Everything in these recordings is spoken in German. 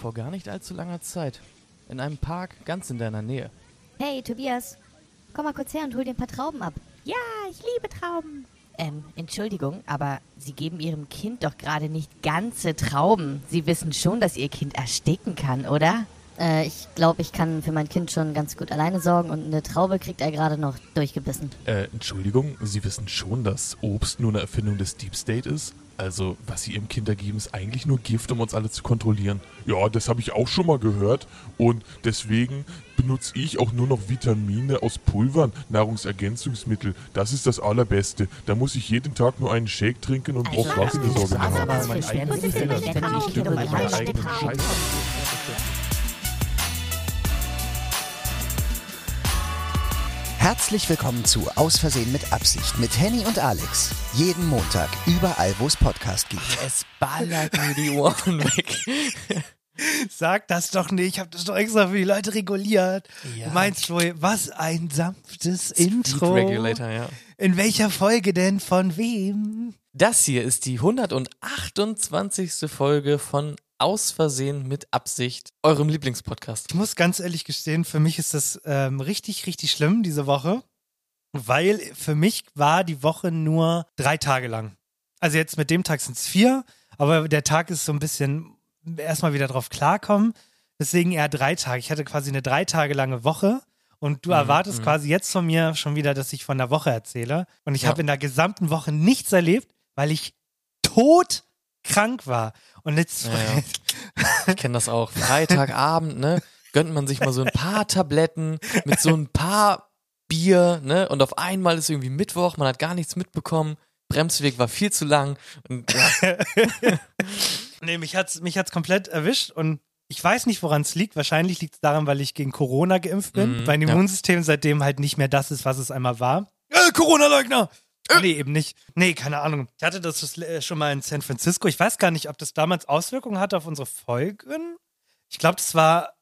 Vor gar nicht allzu langer Zeit. In einem Park ganz in deiner Nähe. Hey, Tobias, komm mal kurz her und hol dir ein paar Trauben ab. Ja, ich liebe Trauben. Ähm, Entschuldigung, aber Sie geben Ihrem Kind doch gerade nicht ganze Trauben. Sie wissen schon, dass Ihr Kind ersticken kann, oder? Äh, ich glaube, ich kann für mein Kind schon ganz gut alleine sorgen und eine Traube kriegt er gerade noch durchgebissen. Äh, Entschuldigung, Sie wissen schon, dass Obst nur eine Erfindung des Deep State ist? Also, was Sie Ihrem Kind da geben, ist eigentlich nur Gift, um uns alle zu kontrollieren. Ja, das habe ich auch schon mal gehört. Und deswegen benutze ich auch nur noch Vitamine aus Pulvern, Nahrungsergänzungsmittel. Das ist das Allerbeste. Da muss ich jeden Tag nur einen Shake trinken und brauche Sorge mehr haben. was sind denn mit meiner eigenen Herzlich willkommen zu Aus Versehen mit Absicht mit Henny und Alex. Jeden Montag, überall, wo es Podcast gibt. Es ballert mir die Ohren weg. Sag das doch nicht, ich habe das doch extra für die Leute reguliert. Ja. Du meinst wohl, was ein sanftes Speed Intro. Regulator, ja. In welcher Folge denn? Von wem? Das hier ist die 128. Folge von Aus Versehen mit Absicht, eurem Lieblingspodcast. Ich muss ganz ehrlich gestehen, für mich ist das ähm, richtig, richtig schlimm diese Woche, weil für mich war die Woche nur drei Tage lang. Also jetzt mit dem Tag sind es vier, aber der Tag ist so ein bisschen erstmal wieder drauf klarkommen. Deswegen eher drei Tage. Ich hatte quasi eine drei Tage lange Woche und du erwartest quasi jetzt von mir schon wieder, dass ich von der Woche erzähle. Und ich Ja. habe in der gesamten Woche nichts erlebt, weil ich tot krank war. Und jetzt Ja, ja. Ich kenne das auch. Freitagabend, ne? Gönnt man sich mal so ein paar Tabletten mit so ein paar Bier, ne? Und auf einmal ist irgendwie Mittwoch, man hat gar nichts mitbekommen. Bremsweg war viel zu lang. Und ja, Nee, mich hat's, mich hat's komplett erwischt und ich weiß nicht, woran es liegt. Wahrscheinlich liegt es daran, weil ich gegen Corona geimpft bin. Mhm, mein ja. Immunsystem seitdem halt nicht mehr das ist, was es einmal war. Äh, Corona-Leugner! Nee, eben nicht. Nee, keine Ahnung. Ich hatte das äh, schon mal in San Francisco. Ich weiß gar nicht, ob das damals Auswirkungen hatte auf unsere Folgen. Ich glaube, das war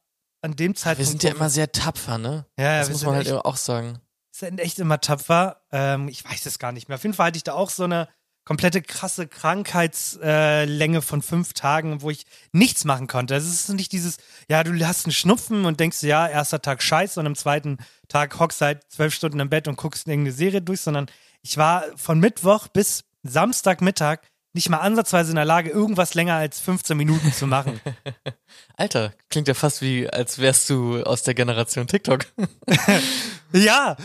an dem Zeitpunkt. wir sind ja immer sehr tapfer, ne? Ja, ja, das wir muss man halt echt- auch sagen. sind echt immer tapfer. Ähm, ich weiß es gar nicht mehr. Auf jeden Fall hatte ich da auch so eine komplette krasse Krankheitslänge äh, von fünf Tagen, wo ich nichts machen konnte. Es ist nicht dieses, ja, du hast einen Schnupfen und denkst, ja, erster Tag scheiße und am zweiten Tag hockst halt zwölf Stunden im Bett und guckst irgendeine Serie durch, sondern ich war von Mittwoch bis Samstagmittag nicht mal ansatzweise in der Lage, irgendwas länger als 15 Minuten zu machen. Alter, klingt ja fast wie, als wärst du aus der Generation TikTok. Ja,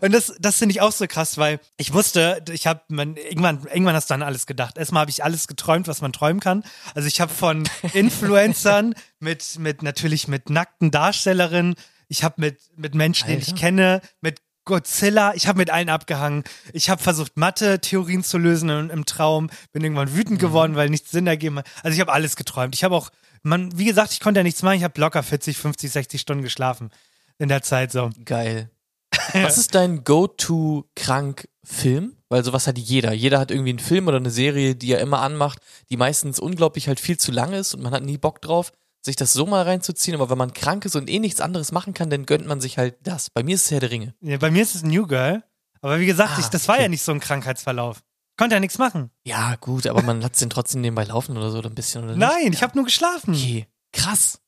und das, das finde ich auch so krass, weil ich wusste, ich habe, man irgendwann, irgendwann hast du dann alles gedacht. Erstmal habe ich alles geträumt, was man träumen kann. Also ich habe von Influencern mit, mit natürlich mit nackten Darstellerinnen, ich habe mit, mit Menschen, die ich Alter. kenne, mit Godzilla, ich habe mit allen abgehangen. Ich habe versucht, Mathe-Theorien zu lösen im, im Traum, bin irgendwann wütend geworden, weil nichts Sinn ergeben hat. Also ich habe alles geträumt. Ich habe auch, man, wie gesagt, ich konnte ja nichts machen. Ich habe locker 40, 50, 60 Stunden geschlafen in der Zeit so. Geil. Was ist dein Go-To-Krank-Film? Weil sowas hat jeder. Jeder hat irgendwie einen Film oder eine Serie, die er immer anmacht, die meistens unglaublich halt viel zu lang ist und man hat nie Bock drauf, sich das so mal reinzuziehen. Aber wenn man krank ist und eh nichts anderes machen kann, dann gönnt man sich halt das. Bei mir ist es Herr der Ringe. Ja, bei mir ist es New Girl. Aber wie gesagt, Ah, ich, das war okay. ja nicht so ein Krankheitsverlauf. Konnte ja nichts machen. Ja, gut, aber man lässt den trotzdem nebenbei laufen oder so oder ein bisschen oder nicht. Nein, ich habe nur geschlafen. Okay, krass.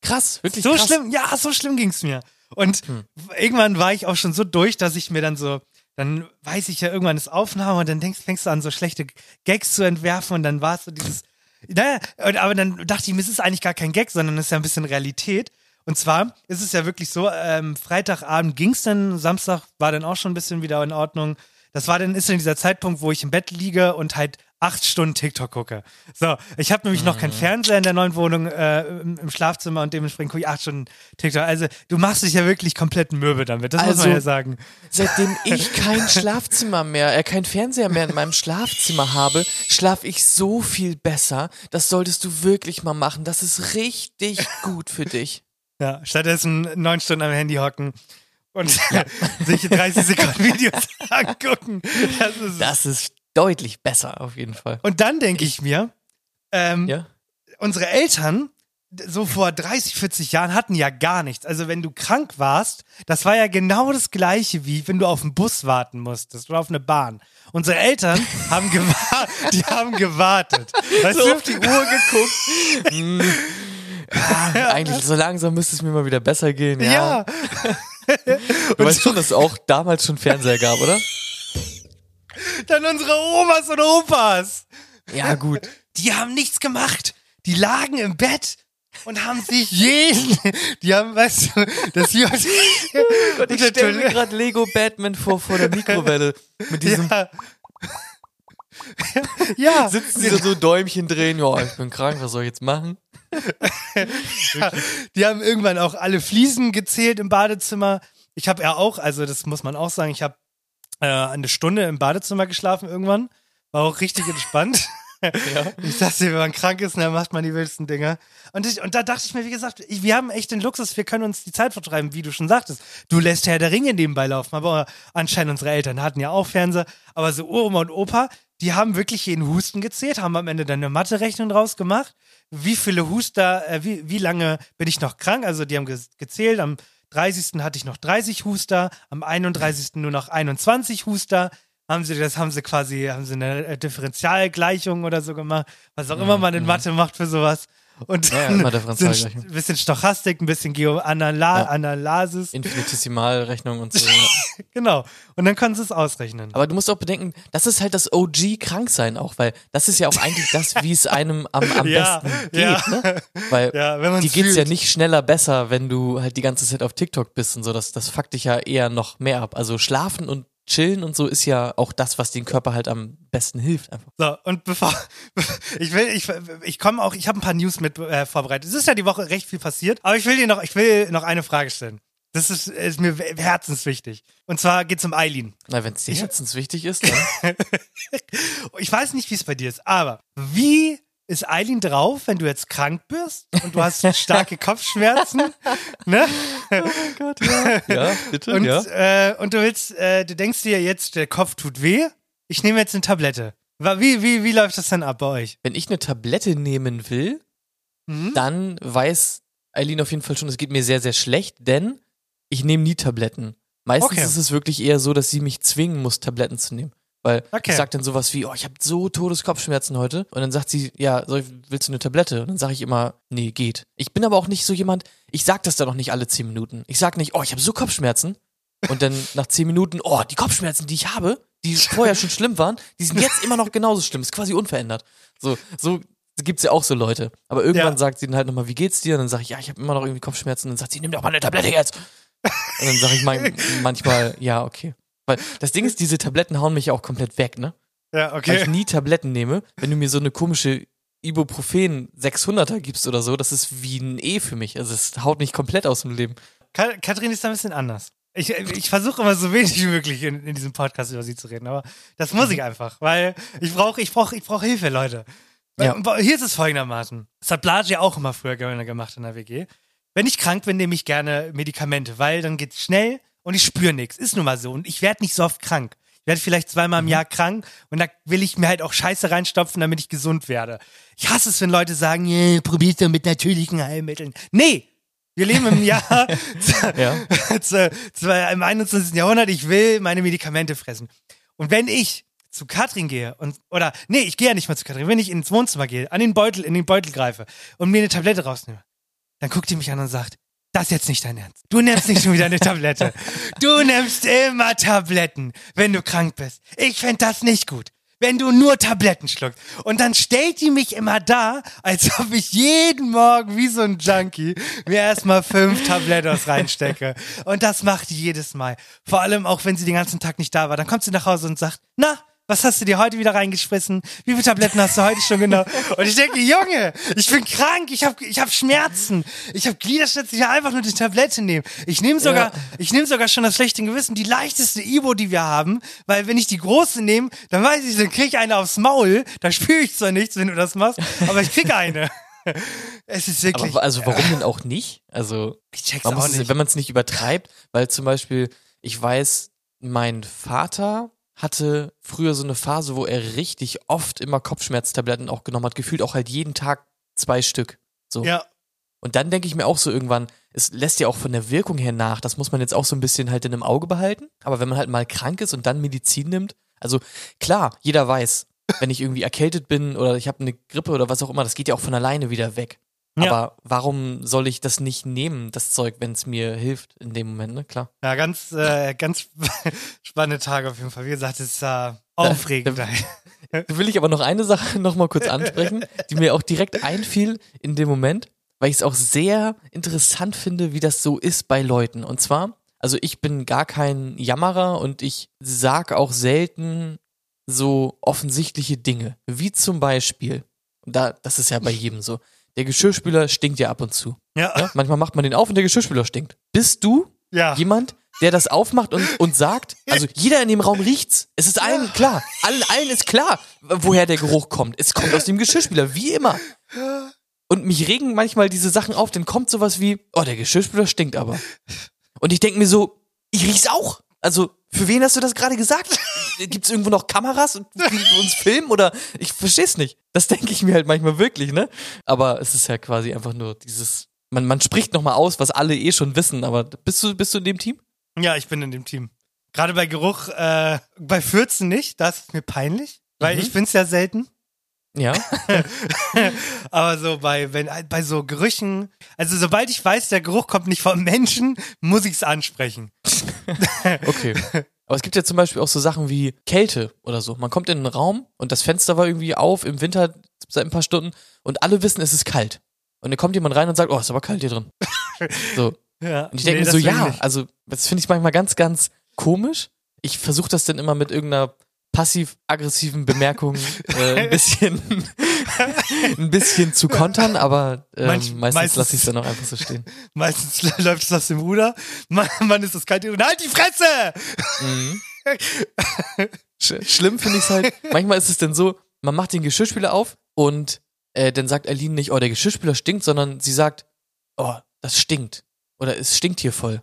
Krass, wirklich so krass. schlimm, ja, so schlimm ging's mir. Und Hm. irgendwann war ich auch schon so durch, dass ich mir dann so, dann weiß ich ja, irgendwann ist Aufnahme und dann denkst, fängst du an, so schlechte Gags zu entwerfen und dann war es so dieses, naja, und- aber dann dachte ich mir, es ist eigentlich gar kein Gag, sondern es ist ja ein bisschen Realität. Und zwar ist es ja wirklich so, ähm, Freitagabend ging's dann, Samstag war dann auch schon ein bisschen wieder in Ordnung. Das war dann, ist dann dieser Zeitpunkt, wo ich im Bett liege und halt acht Stunden TikTok gucke. So, ich habe nämlich noch keinen Fernseher in der neuen Wohnung äh, im, im Schlafzimmer und dementsprechend gucke ich acht Stunden TikTok. Also du machst dich ja wirklich komplett mürbe damit, das muss Also- man ja sagen. Seitdem ich kein Schlafzimmer mehr, äh, kein Fernseher mehr in meinem Schlafzimmer habe, schlaf ich so viel besser. Das solltest du wirklich mal machen. Das ist richtig gut für dich. Ja, stattdessen neun Stunden am Handy hocken und sich 30 Sekunden Videos angucken. Das ist Das ist deutlich besser, auf jeden Fall. und dann denke ich mir, ähm, Ja? unsere Eltern so vor 30, 40 Jahren hatten ja gar nichts. Also wenn du krank warst, das war ja genau das gleiche wie wenn du auf einen Bus warten musstest oder auf eine Bahn. Unsere Eltern haben gewartet, die haben gewartet. Weißt So du? auf die Uhr geguckt. Hm. Ah, eigentlich, so langsam müsste es mir mal wieder besser gehen. Ja. Ja. Du weißt schon, dass es auch damals schon Fernseher gab, oder? Dann unsere Omas und Opas. Ja, gut. Die haben nichts gemacht. Die lagen im Bett und haben sich jeden, die haben, weißt du, das hier, Gott, ich stelle mir gerade Lego Batman vor, vor der Mikrowelle. Mit diesem ja. ja, sitzen sie da so Däumchen drehen. Ja, ich bin krank, was soll ich jetzt machen? Die haben irgendwann auch alle Fliesen gezählt im Badezimmer. Ich habe ja auch, also das muss man auch sagen, ich habe äh, eine Stunde im Badezimmer geschlafen irgendwann. War auch richtig entspannt. Ich sag's dir, wenn man krank ist, dann macht man die wildesten Dinge. Und, ich, und da dachte ich mir, wie gesagt, ich, wir haben echt den Luxus, wir können uns die Zeit vertreiben, wie du schon sagtest. Du lässt Herr der Ringe nebenbei laufen, aber anscheinend unsere Eltern hatten ja auch Fernseher. Aber so Oma und Opa, die haben wirklich jeden Husten gezählt, haben am Ende dann eine Mathe-Rechnung draus gemacht. Wie viele Huster, äh, wie, wie lange bin ich noch krank? Also die haben ge gezählt, am 30. hatte ich noch 30 Huster, am 31. nur noch 21 Huster. Haben sie das, haben sie quasi, haben sie eine äh, Differentialgleichung oder so gemacht, was auch immer man in Mathe macht für sowas. Und Ja, immer so ein Differentialgleichung. st- bisschen Stochastik, ein bisschen Geoanala Ja. Infinitesimalrechnung und so. Genau. Und dann können sie es ausrechnen. Aber du musst auch bedenken, das ist halt das OG-Kranksein auch, weil das ist ja auch eigentlich das, wie es einem am, am Ja, besten geht, ja. ne? Weil Ja, man's dir geht's ja nicht schneller besser, wenn du halt die ganze Zeit auf TikTok bist und so. Das, das fuckt dich ja eher noch mehr ab. Also schlafen und chillen und so ist ja auch das, was den Körper halt am besten hilft. Einfach. So, und bevor ich will, ich, ich komme auch, ich habe ein paar News mit äh, vorbereitet. Es ist ja die Woche recht viel passiert, aber ich will dir noch, ich will noch eine Frage stellen. Das ist, ist mir herzenswichtig. Und zwar geht's um Eileen. Na, wenn es dir herzens wichtig ist, dann. Ich weiß nicht, wie es bei dir ist, aber wie ist Eileen drauf, wenn du jetzt krank bist und du hast starke Kopfschmerzen, ne? ja, bitte. Und, ja. äh, und du willst, äh, du denkst dir jetzt, der Kopf tut weh. Ich nehme jetzt eine Tablette. Wie, wie, wie läuft das denn ab bei euch? Wenn ich eine Tablette nehmen will, Mhm. dann weiß Eileen auf jeden Fall schon, es geht mir sehr, sehr schlecht, denn ich nehme nie Tabletten. Meistens Okay. ist es wirklich eher so, dass sie mich zwingen muss, Tabletten zu nehmen. Weil Okay. ich sag dann sowas wie, oh, ich habe so Todeskopfschmerzen heute. Und dann sagt sie, ja, soll willst du eine Tablette? Und dann sage ich immer, nee, geht. Ich bin aber auch nicht so jemand, ich sag das dann auch nicht alle zehn Minuten. Ich sag nicht, oh, ich habe so Kopfschmerzen. Und dann nach zehn Minuten, oh, die Kopfschmerzen, die ich habe, die vorher schon schlimm waren, die sind jetzt immer noch genauso schlimm. Ist quasi unverändert. So, so gibt's ja auch so Leute. Aber irgendwann Ja. sagt sie dann halt nochmal, wie geht's dir? Und dann sage ich, ja, ich habe immer noch irgendwie Kopfschmerzen. Und dann sagt sie, nimm doch mal eine Tablette jetzt. Und dann sage ich manchmal, ja, okay. Weil das Ding ist, diese Tabletten hauen mich ja auch komplett weg, ne? Ja, Weil ich okay. nie Tabletten nehme. Wenn du mir so eine komische Ibuprofen 600er gibst oder so, das ist wie ein E für mich. Also es haut mich komplett aus dem Leben. Ka- Katrin ist da ein bisschen anders. Ich, ich versuche immer so wenig wie möglich in, in diesem Podcast über sie zu reden, aber das muss ich einfach, weil ich brauche ich brauch, ich brauch Hilfe, Leute. Ja. Hier ist es folgendermaßen. Das hat Blage ja auch immer früher gerne gemacht in der WG. Wenn ich krank bin, nehme ich gerne Medikamente, weil dann geht's schnell und ich spüre nichts. Ist nun mal so. Und ich werde nicht so oft krank. Ich werde vielleicht zweimal im Jahr krank und da will ich mir halt auch Scheiße reinstopfen, damit ich gesund werde. Ich hasse es, wenn Leute sagen, yeah, probier's doch mit natürlichen Heilmitteln. Nee! Wir leben im Jahr Ja. zu, zu, im 21. Jahrhundert, ich will meine Medikamente fressen. Und wenn ich zu Katrin gehe und oder nee, ich gehe ja nicht mal zu Katrin, wenn ich ins Wohnzimmer gehe, an den Beutel, in den Beutel greife und mir eine Tablette rausnehme, dann guckt die mich an und sagt, das ist jetzt nicht dein Ernst. Du nimmst nicht schon wieder eine Tablette. Du nimmst immer Tabletten, wenn du krank bist. Ich fänd das nicht gut. Wenn du nur Tabletten schluckst. Und dann stellt die mich immer da, als ob ich jeden Morgen wie so ein Junkie mir erstmal fünf Tablettos reinstecke. Und das macht die jedes Mal. Vor allem auch, wenn sie den ganzen Tag nicht da war. Dann kommt sie nach Hause und sagt, na, Was hast du dir heute wieder reingeschmissen? Wie viele Tabletten hast du heute schon genommen? Und ich denke, Junge, ich bin krank, ich habe ich hab Schmerzen, ich habe Gliederschmerzen, ich einfach nur die Tablette nehmen. Ich nehme sogar, Ja. ich nehme sogar schon das schlechte Gewissen, die leichteste Ibo, die wir haben, weil wenn ich die große nehme, dann weiß ich, dann krieg ich eine aufs Maul. Da spüre ich zwar nichts, wenn du das machst, aber ich krieg eine. Es ist wirklich. Aber also warum denn auch nicht? Also ich check's man auch muss, es- nicht. wenn man es nicht übertreibt, weil zum Beispiel, ich weiß, mein Vater hatte früher so eine Phase, wo er richtig oft immer Kopfschmerztabletten auch genommen hat, gefühlt auch halt jeden Tag zwei Stück. So. Ja, Und dann denke ich mir auch so irgendwann, es lässt ja auch von der Wirkung her nach, das muss man jetzt auch so ein bisschen halt in einem Auge behalten. Aber wenn man halt mal krank ist und dann Medizin nimmt, also klar, jeder weiß, wenn ich irgendwie erkältet bin oder ich habe eine Grippe oder was auch immer, das geht ja auch von alleine wieder weg. Ja. Aber warum soll ich das nicht nehmen, das Zeug, wenn es mir hilft in dem Moment, ne? Klar. ja, ganz, äh, ganz spannende Tage auf jeden Fall. Wie gesagt, es ist äh, aufregend. Da will ich aber noch eine Sache noch mal kurz ansprechen, die mir auch direkt einfiel in dem Moment, weil ich es auch sehr interessant finde, wie das so ist bei Leuten. Und zwar, also ich bin gar kein Jammerer und ich sag auch selten so offensichtliche Dinge, wie zum Beispiel, da, das ist ja bei jedem so, der Geschirrspüler stinkt ja ab und zu. ja, Ja? Manchmal macht man den auf und der Geschirrspüler stinkt. Bist du ja. jemand, der das aufmacht und, und sagt, also jeder in dem Raum riecht's. Es ist allen klar. Allen, allen ist klar, woher der Geruch kommt. Es kommt aus dem Geschirrspüler, wie immer. Und mich regen manchmal diese Sachen auf, dann kommt sowas wie, oh, der Geschirrspüler stinkt aber. Und ich denke mir so, ich riech's auch. Also, für wen hast du das gerade gesagt? Gibt's irgendwo noch Kameras, und die uns filmen oder ich versteh's nicht. Das denke ich mir halt manchmal wirklich, ne? Aber es ist ja quasi einfach nur dieses man, man spricht nochmal aus, was alle eh schon wissen, aber bist du, bist du in dem Team? Ja, ich bin in dem Team. Gerade bei Geruch, äh, bei Fürzen nicht, das ist mir peinlich, weil Mhm. ich bin's ja selten. Ja. Aber so bei, wenn, bei so Gerüchen, also sobald ich weiß, der Geruch kommt nicht vom Menschen, muss ich's ansprechen. Okay. Aber es gibt ja zum Beispiel auch so Sachen wie Kälte oder so. Man kommt in einen Raum und das Fenster war irgendwie auf im Winter seit ein paar Stunden und alle wissen, es ist kalt. Und dann kommt jemand rein und sagt, oh, ist aber kalt hier drin. So. Ja. Und ich denke Nee, mir so, ich ja, nicht. also das finde ich manchmal ganz, ganz komisch. Ich versuche das dann immer mit irgendeiner passiv-aggressiven Bemerkung äh, ein bisschen ein bisschen zu kontern, aber ähm, Manch- meistens, lasse ich es dann auch einfach so stehen. Meistens läuft es aus dem Ruder. Mann, Mann ist das kalt. Und halt die Fresse! Mhm. Sch schlimm finde ich es halt. Manchmal ist es dann so, man macht den Geschirrspüler auf und äh, dann sagt Aline nicht, oh, der Geschirrspüler stinkt, sondern sie sagt, oh, das stinkt. Oder es stinkt hier voll.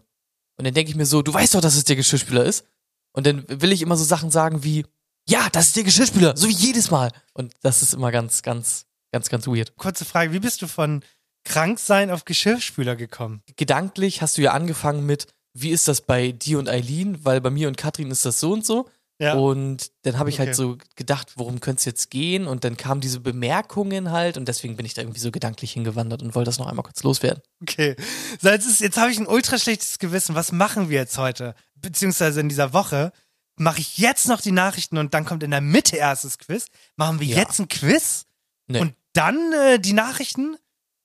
Und dann denke ich mir so, du weißt doch, dass es der Geschirrspüler ist. Und dann will ich immer so Sachen sagen wie, ja, das ist der Geschirrspüler, so wie jedes Mal. Und das ist immer ganz, ganz, ganz, ganz weird. Kurze Frage, wie bist du von Kranksein auf Geschirrspüler gekommen? Gedanklich hast du ja angefangen mit, wie ist das bei dir und Eileen? Weil bei mir und Katrin ist das so und so. Ja. Und dann habe ich Okay. halt so gedacht, worum könnte es jetzt gehen? Und dann kamen diese Bemerkungen halt und deswegen bin ich da irgendwie so gedanklich hingewandert und wollte das noch einmal kurz loswerden. Okay. So, jetzt, ist, jetzt habe ich ein ultra schlechtes Gewissen. Was machen wir jetzt heute? Beziehungsweise in dieser Woche mache ich jetzt noch die Nachrichten und dann kommt in der Mitte erstes Quiz. Machen wir Ja. jetzt ein Quiz Nee. und dann äh, die Nachrichten?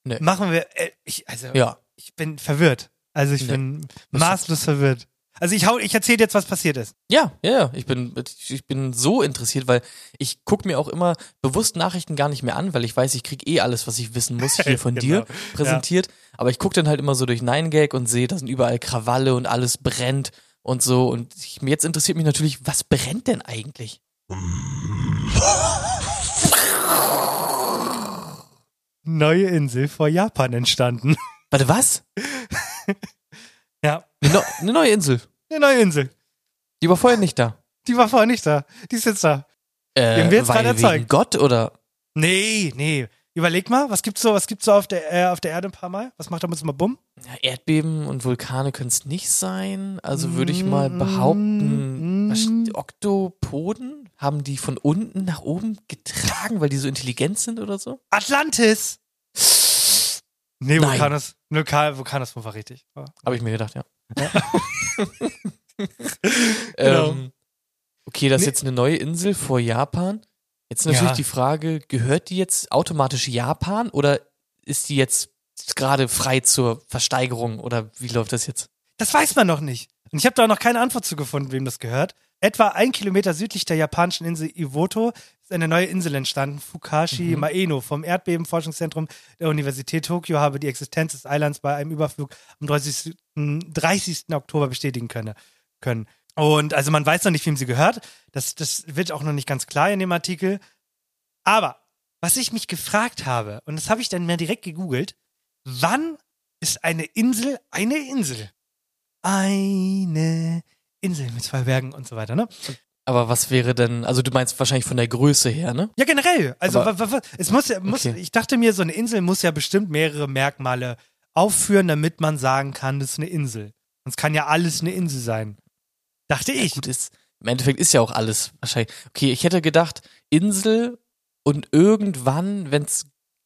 Nee. Machen wir. Äh, ich, also, Ja. ich bin verwirrt. Also ich Nee. bin maßlos verwirrt. Also ich hau, ich erzähle jetzt, was passiert ist. Ja, ja, ja. Ich bin, ich bin so interessiert, weil ich gucke mir auch immer bewusst Nachrichten gar nicht mehr an, weil ich weiß, ich krieg eh alles, was ich wissen muss, hier von dir Genau. präsentiert. Aber ich gucke dann halt immer so durch Nine Gag und sehe, da sind überall Krawalle und alles brennt und so. Und ich, jetzt interessiert mich natürlich, was brennt denn eigentlich? Neue Insel vor Japan entstanden. Warte, was? ja, Eine, eine neue Insel. eine neue Insel. Die war vorher nicht da. Die war vorher nicht da. Die ist jetzt da. Äh, haben wir jetzt gerade erzeugt. Gott oder? Nee, nee. Überleg mal, was gibt's so, was gibt's so auf der, äh, auf der Erde ein paar Mal? Was macht damit mal bumm? Ja, Erdbeben und Vulkane können es nicht sein. Also würde ich mal Mm, behaupten, mm. was, Oktopoden haben die von unten nach oben getragen, weil die so intelligent sind oder so? Atlantis! Nee, Nein. Vulkanus, Vulkan, Vulkanus war richtig. Habe ich mir gedacht, ja. Genau. ähm, okay, das ist Nee. jetzt eine neue Insel vor Japan. Jetzt natürlich Ja. die Frage, gehört die jetzt automatisch Japan oder ist die jetzt gerade frei zur Versteigerung oder wie läuft das jetzt? Das weiß man noch nicht. Und ich habe da noch keine Antwort zu gefunden, wem das gehört. Etwa ein Kilometer südlich der japanischen Insel Iwoto ist eine neue Insel entstanden, Fukashi Mhm. Maeno. Vom Erdbebenforschungszentrum der Universität Tokio habe die Existenz des Eilands bei einem Überflug am 30. 30. Oktober bestätigen könne, können. Und also man weiß noch nicht, wem sie gehört. Das, das wird auch noch nicht ganz klar in dem Artikel. Aber was ich mich gefragt habe, und das habe ich dann mal direkt gegoogelt, wann ist eine Insel eine Insel? Eine Insel mit zwei Bergen und so weiter, ne? Aber was wäre denn, also du meinst wahrscheinlich von der Größe her, ne? Ja, generell. Also Aber- es muss ja, muss, Okay. ich dachte mir, so eine Insel muss ja bestimmt mehrere Merkmale aufführen, damit man sagen kann, das ist eine Insel. Sonst kann ja alles eine Insel sein. Dachte ich. Gut, ist, im Endeffekt ist ja auch alles wahrscheinlich. Okay, ich hätte gedacht, Insel und irgendwann, wenn es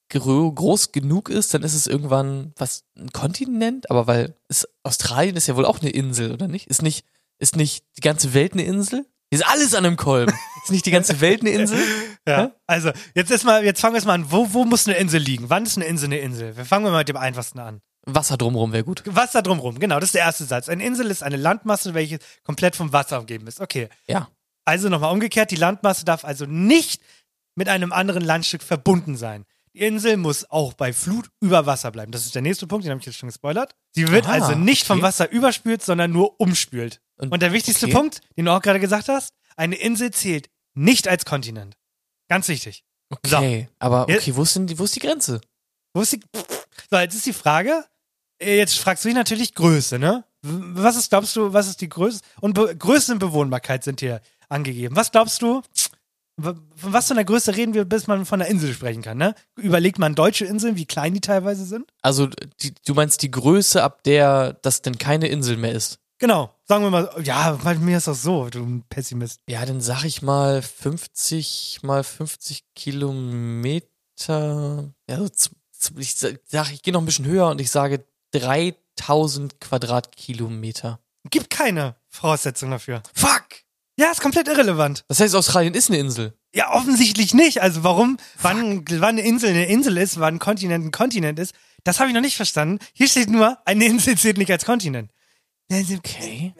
groß genug ist, dann ist es irgendwann was, ein Kontinent, aber weil ist, Australien ist ja wohl auch eine Insel, oder nicht? Ist nicht, ist nicht die ganze Welt eine Insel? Ist alles an einem Kolben. Ist nicht die ganze Welt eine Insel? Ja. Also, jetzt ist mal, jetzt fangen wir erst mal an. Wo, wo muss eine Insel liegen? Wann ist eine Insel eine Insel? Wir fangen mal mit dem einfachsten an. Wasser drumherum wäre gut. Wasser drumherum, genau, das ist der erste Satz. Eine Insel ist eine Landmasse, welche komplett vom Wasser umgeben ist. Okay. Ja. Also nochmal umgekehrt, die Landmasse darf also nicht mit einem anderen Landstück verbunden sein. Die Insel muss auch bei Flut über Wasser bleiben. Das ist der nächste Punkt, den habe ich jetzt schon gespoilert. Sie wird Aha, also nicht vom okay. Wasser überspült, sondern nur umspült. Und- Und der wichtigste okay. Punkt, den du auch gerade gesagt hast, eine Insel zählt nicht als Kontinent. Ganz wichtig. Okay. Aber Jetzt- okay, wo ist denn wo ist die Grenze? Wo ist die. So, jetzt ist die Frage. äh, Jetzt fragst du dich natürlich Größe, ne? Was ist, glaubst du, was ist die Größe? Und Be Größe und Bewohnbarkeit sind hier angegeben. Was glaubst du? Von was für einer Größe reden wir, bis man von einer Insel sprechen kann, ne? Überlegt man deutsche Inseln, wie klein die teilweise sind? Also, die, du meinst die Größe, ab der das denn keine Insel mehr ist? Genau. Sagen wir mal, ja, bei mir ist das so, du Pessimist. Ja, dann sag ich mal 50 mal 50 Kilometer. Ja, so ich sag, ich gehe noch ein bisschen höher und ich sage 3000 Quadratkilometer. Gibt keine Voraussetzung dafür. Fuck! Ja, ist komplett irrelevant. Das heißt, Australien ist eine Insel. Ja, offensichtlich nicht. Also warum, wann, wann eine Insel eine Insel ist, wann ein Kontinent ein Kontinent ist, das habe ich noch nicht verstanden. Hier steht nur, eine Insel zählt nicht als Kontinent. Okay.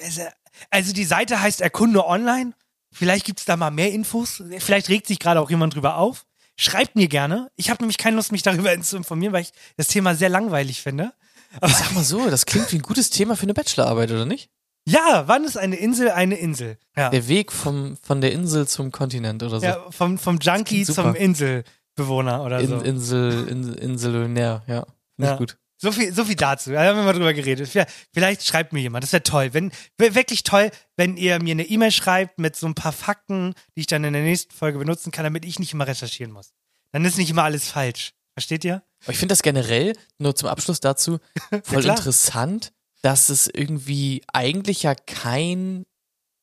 Also die Seite heißt Erkunde online. Vielleicht gibt es da mal mehr Infos. Vielleicht regt sich gerade auch jemand drüber auf. Schreibt mir gerne. Ich habe nämlich keine Lust, mich darüber zu informieren, weil ich das Thema sehr langweilig finde. Sag mal so, das klingt wie ein gutes Thema für eine Bachelorarbeit, oder nicht? Ja, wann ist eine Insel eine Insel? Ja, Der Weg vom, von der Insel zum Kontinent oder so. ja vom, vom Junkie zum Inselbewohner oder so. In, Insel, in, Inselionär, ja. Finde Ja. ich gut. So viel, so viel dazu. Da haben wir mal drüber geredet. Vielleicht, schreibt mir jemand. Das wäre toll. Wenn, wirklich toll, wenn ihr mir eine E-Mail schreibt mit so ein paar Fakten, die ich dann in der nächsten Folge benutzen kann, damit ich nicht immer recherchieren muss. Dann ist nicht immer alles falsch. Versteht ihr? Aber ich finde das generell, nur zum Abschluss dazu, voll klar. interessant, dass es irgendwie eigentlich ja kein,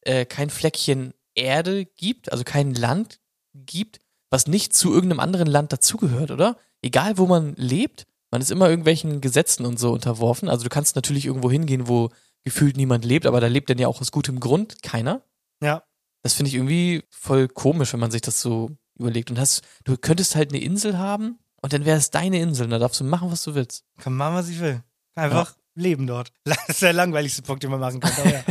äh, kein Fleckchen Erde gibt, also kein Land gibt, was nicht zu irgendeinem anderen Land dazugehört, oder? Egal, wo man lebt, man ist immer irgendwelchen Gesetzen und so unterworfen. Also du kannst natürlich irgendwo hingehen, wo gefühlt niemand lebt, aber da lebt dann ja auch aus gutem Grund keiner. Ja. Das finde ich irgendwie voll komisch, wenn man sich das so überlegt. Und hast, du könntest halt eine Insel haben und dann wäre es deine Insel. Und da darfst du machen, was du willst. Kann machen, was ich will. Einfach leben dort. Das ist der langweiligste Punkt, den man machen kann. Aber ja.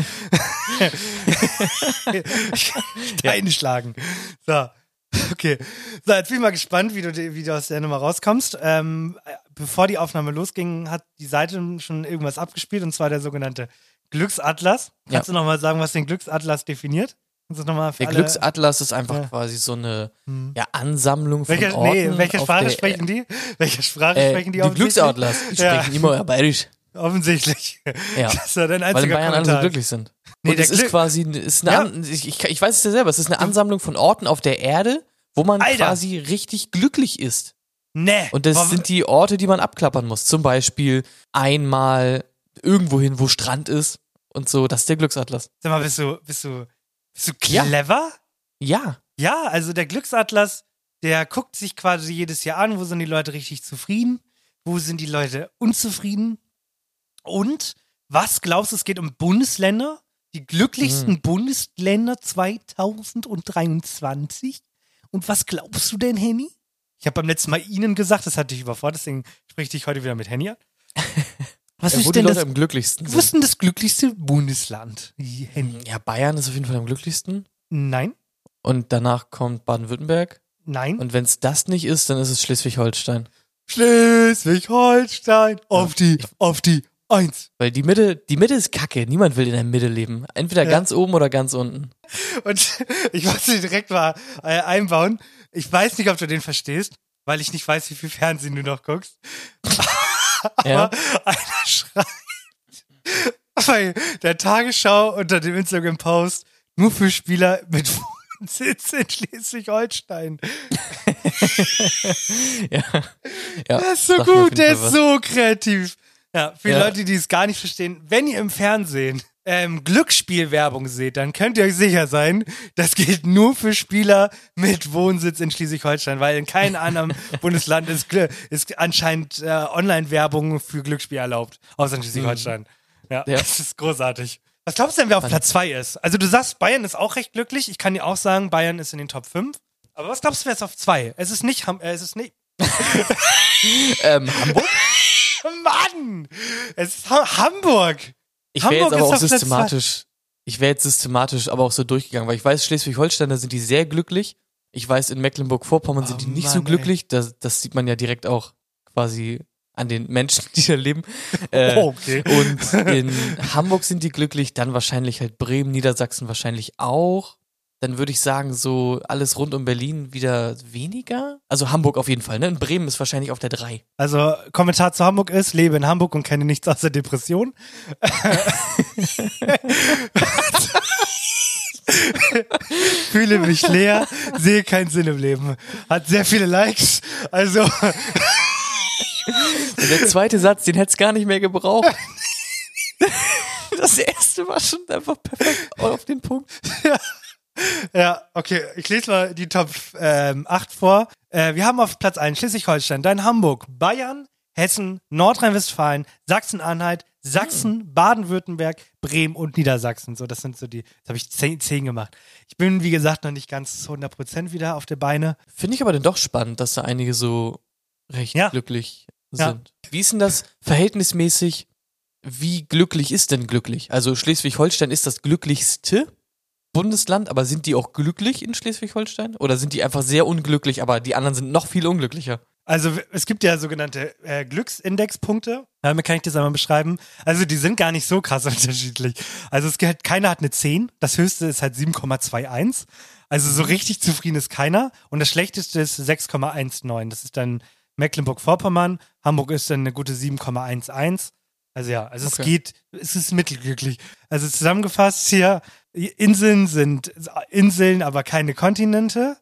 Steine schlagen. So. Okay. So, jetzt bin ich mal gespannt, wie du, wie du aus der Nummer rauskommst. Ähm, bevor die Aufnahme losging, hat die Seite schon irgendwas abgespielt, und zwar der sogenannte Glücksatlas. Kannst Ja. du nochmal sagen, was den Glücksatlas definiert? Der Glücksatlas ist einfach Ja. quasi so eine Hm. ja, Ansammlung von Welche, Orten. nee, welche Sprache der- sprechen die? Welche Sprache Äh, sprechen die die offensichtlich? Glücksatlas. Die Ja. sprechen immer bayerisch. Offensichtlich. Ja. Das ja dein Weil in einziger Bayern alle so glücklich sind. Nee, Und es ist quasi, ist eine. An ich, ich, ich weiß es ja selber, es ist eine Ansammlung von Orten auf der Erde, wo man Alter. quasi richtig glücklich ist. Nee. Und das sind die Orte, die man abklappern muss. Zum Beispiel einmal irgendwo hin, wo Strand ist und so. Das ist der Glücksatlas. Sag mal, bist du, bist du, bist du clever? Ja. Ja, also der Glücksatlas, der guckt sich quasi jedes Jahr an, wo sind die Leute richtig zufrieden, wo sind die Leute unzufrieden. Und was glaubst du, es geht um Bundesländer? Die glücklichsten Mhm. Bundesländer 2023? Und was glaubst du denn, Henny? Ich habe beim letzten Mal Ihnen gesagt, das hatte ich überfordert, deswegen spreche ich dich heute wieder mit Henny an. Was Ja, wo ist denn das, am glücklichsten sind. ist denn das glücklichste Bundesland? Henny? Ja, Bayern ist auf jeden Fall am glücklichsten. Nein, Und danach kommt Baden-Württemberg. nein. Und wenn es das nicht ist, dann ist es Schleswig-Holstein. Schleswig-Holstein, auf die, auf die Eins. Weil die Mitte, die Mitte ist kacke. Niemand will in der Mitte leben. Entweder Ja. ganz oben oder ganz unten. Und ich wollte direkt mal äh, einbauen. Ich weiß nicht, ob du den verstehst, weil ich nicht weiß, wie viel Fernsehen du noch guckst. Ja. Aber einer schreit bei der Tagesschau unter dem Instagram-Post nur für Spieler mit Wohnsitz in Schleswig-Holstein. ja. ja. Der ist so sag gut, der ist was. so kreativ. Ja, für Ja. Leute, die es gar nicht verstehen, wenn ihr im Fernsehen ähm, Glücksspielwerbung seht, dann könnt ihr euch sicher sein, das gilt nur für Spieler mit Wohnsitz in Schleswig-Holstein, weil in keinem anderen Bundesland ist, ist anscheinend äh, Online-Werbung für Glücksspiel erlaubt, außer in Schleswig-Holstein. Ja, Ja. das ist großartig. Was glaubst du denn, wer auf Platz zwei ist? Also du sagst, Bayern ist auch recht glücklich. Ich kann dir auch sagen, Bayern ist in den Top 5. Aber was glaubst du, wer ist auf zwei? Es ist nicht, Ham- äh, es ist nicht, Ähm, Hamburg? Mann! Es ist ha Hamburg! Ich wäre jetzt aber auch systematisch. Ich wäre jetzt systematisch aber auch so durchgegangen, weil ich weiß, Schleswig-Holstein, da sind die sehr glücklich. Ich weiß, in Mecklenburg-Vorpommern sind Oh die nicht Mann, so glücklich. Das, das sieht man ja direkt auch quasi an den Menschen, die da leben. Äh, Oh, okay. Und in Hamburg sind die glücklich, dann wahrscheinlich halt Bremen, Niedersachsen wahrscheinlich auch. Dann würde ich sagen, so alles rund um Berlin wieder weniger. Also Hamburg auf jeden Fall, ne? Und Bremen ist wahrscheinlich auf der 3. Also, Kommentar zu Hamburg ist, lebe in Hamburg und kenne nichts außer Depression. Fühle mich leer, sehe keinen Sinn im Leben. Hat sehr viele Likes. Also, Und der zweite Satz, den hätte es gar nicht mehr gebraucht. Das erste war schon einfach perfekt auf den Punkt. ja, okay, ich lese mal die Top ähm, 8 vor. Äh, wir haben auf Platz 1 Schleswig-Holstein, dann Hamburg, Bayern, Hessen, Nordrhein-Westfalen, Sachsen-Anhalt, Sachsen, Baden-Württemberg, Bremen und Niedersachsen. So, das sind so die, das habe ich 10, 10 gemacht. Ich bin, wie gesagt, noch nicht ganz 100% wieder auf der Beine. Finde ich aber dann doch spannend, dass da einige so recht Ja. glücklich Ja. sind. Wie ist denn das verhältnismäßig? Wie glücklich ist denn glücklich? Also Schleswig-Holstein ist das glücklichste Bundesland, aber sind die auch glücklich in Schleswig-Holstein? Oder sind die einfach sehr unglücklich, aber die anderen sind noch viel unglücklicher? Also es gibt ja sogenannte äh, Glücksindexpunkte. Damit kann ich das einmal beschreiben. Also die sind gar nicht so krass unterschiedlich. Also es gibt, keiner hat eine 10. Das höchste ist halt 7,21. Also so richtig zufrieden ist keiner. Und das schlechteste ist 6,19. Das ist dann Mecklenburg-Vorpommern. Hamburg ist dann eine gute 7,11. Also ja, also es Okay. geht, es ist mittelglücklich. Also zusammengefasst hier, Inseln sind Inseln, aber keine Kontinente.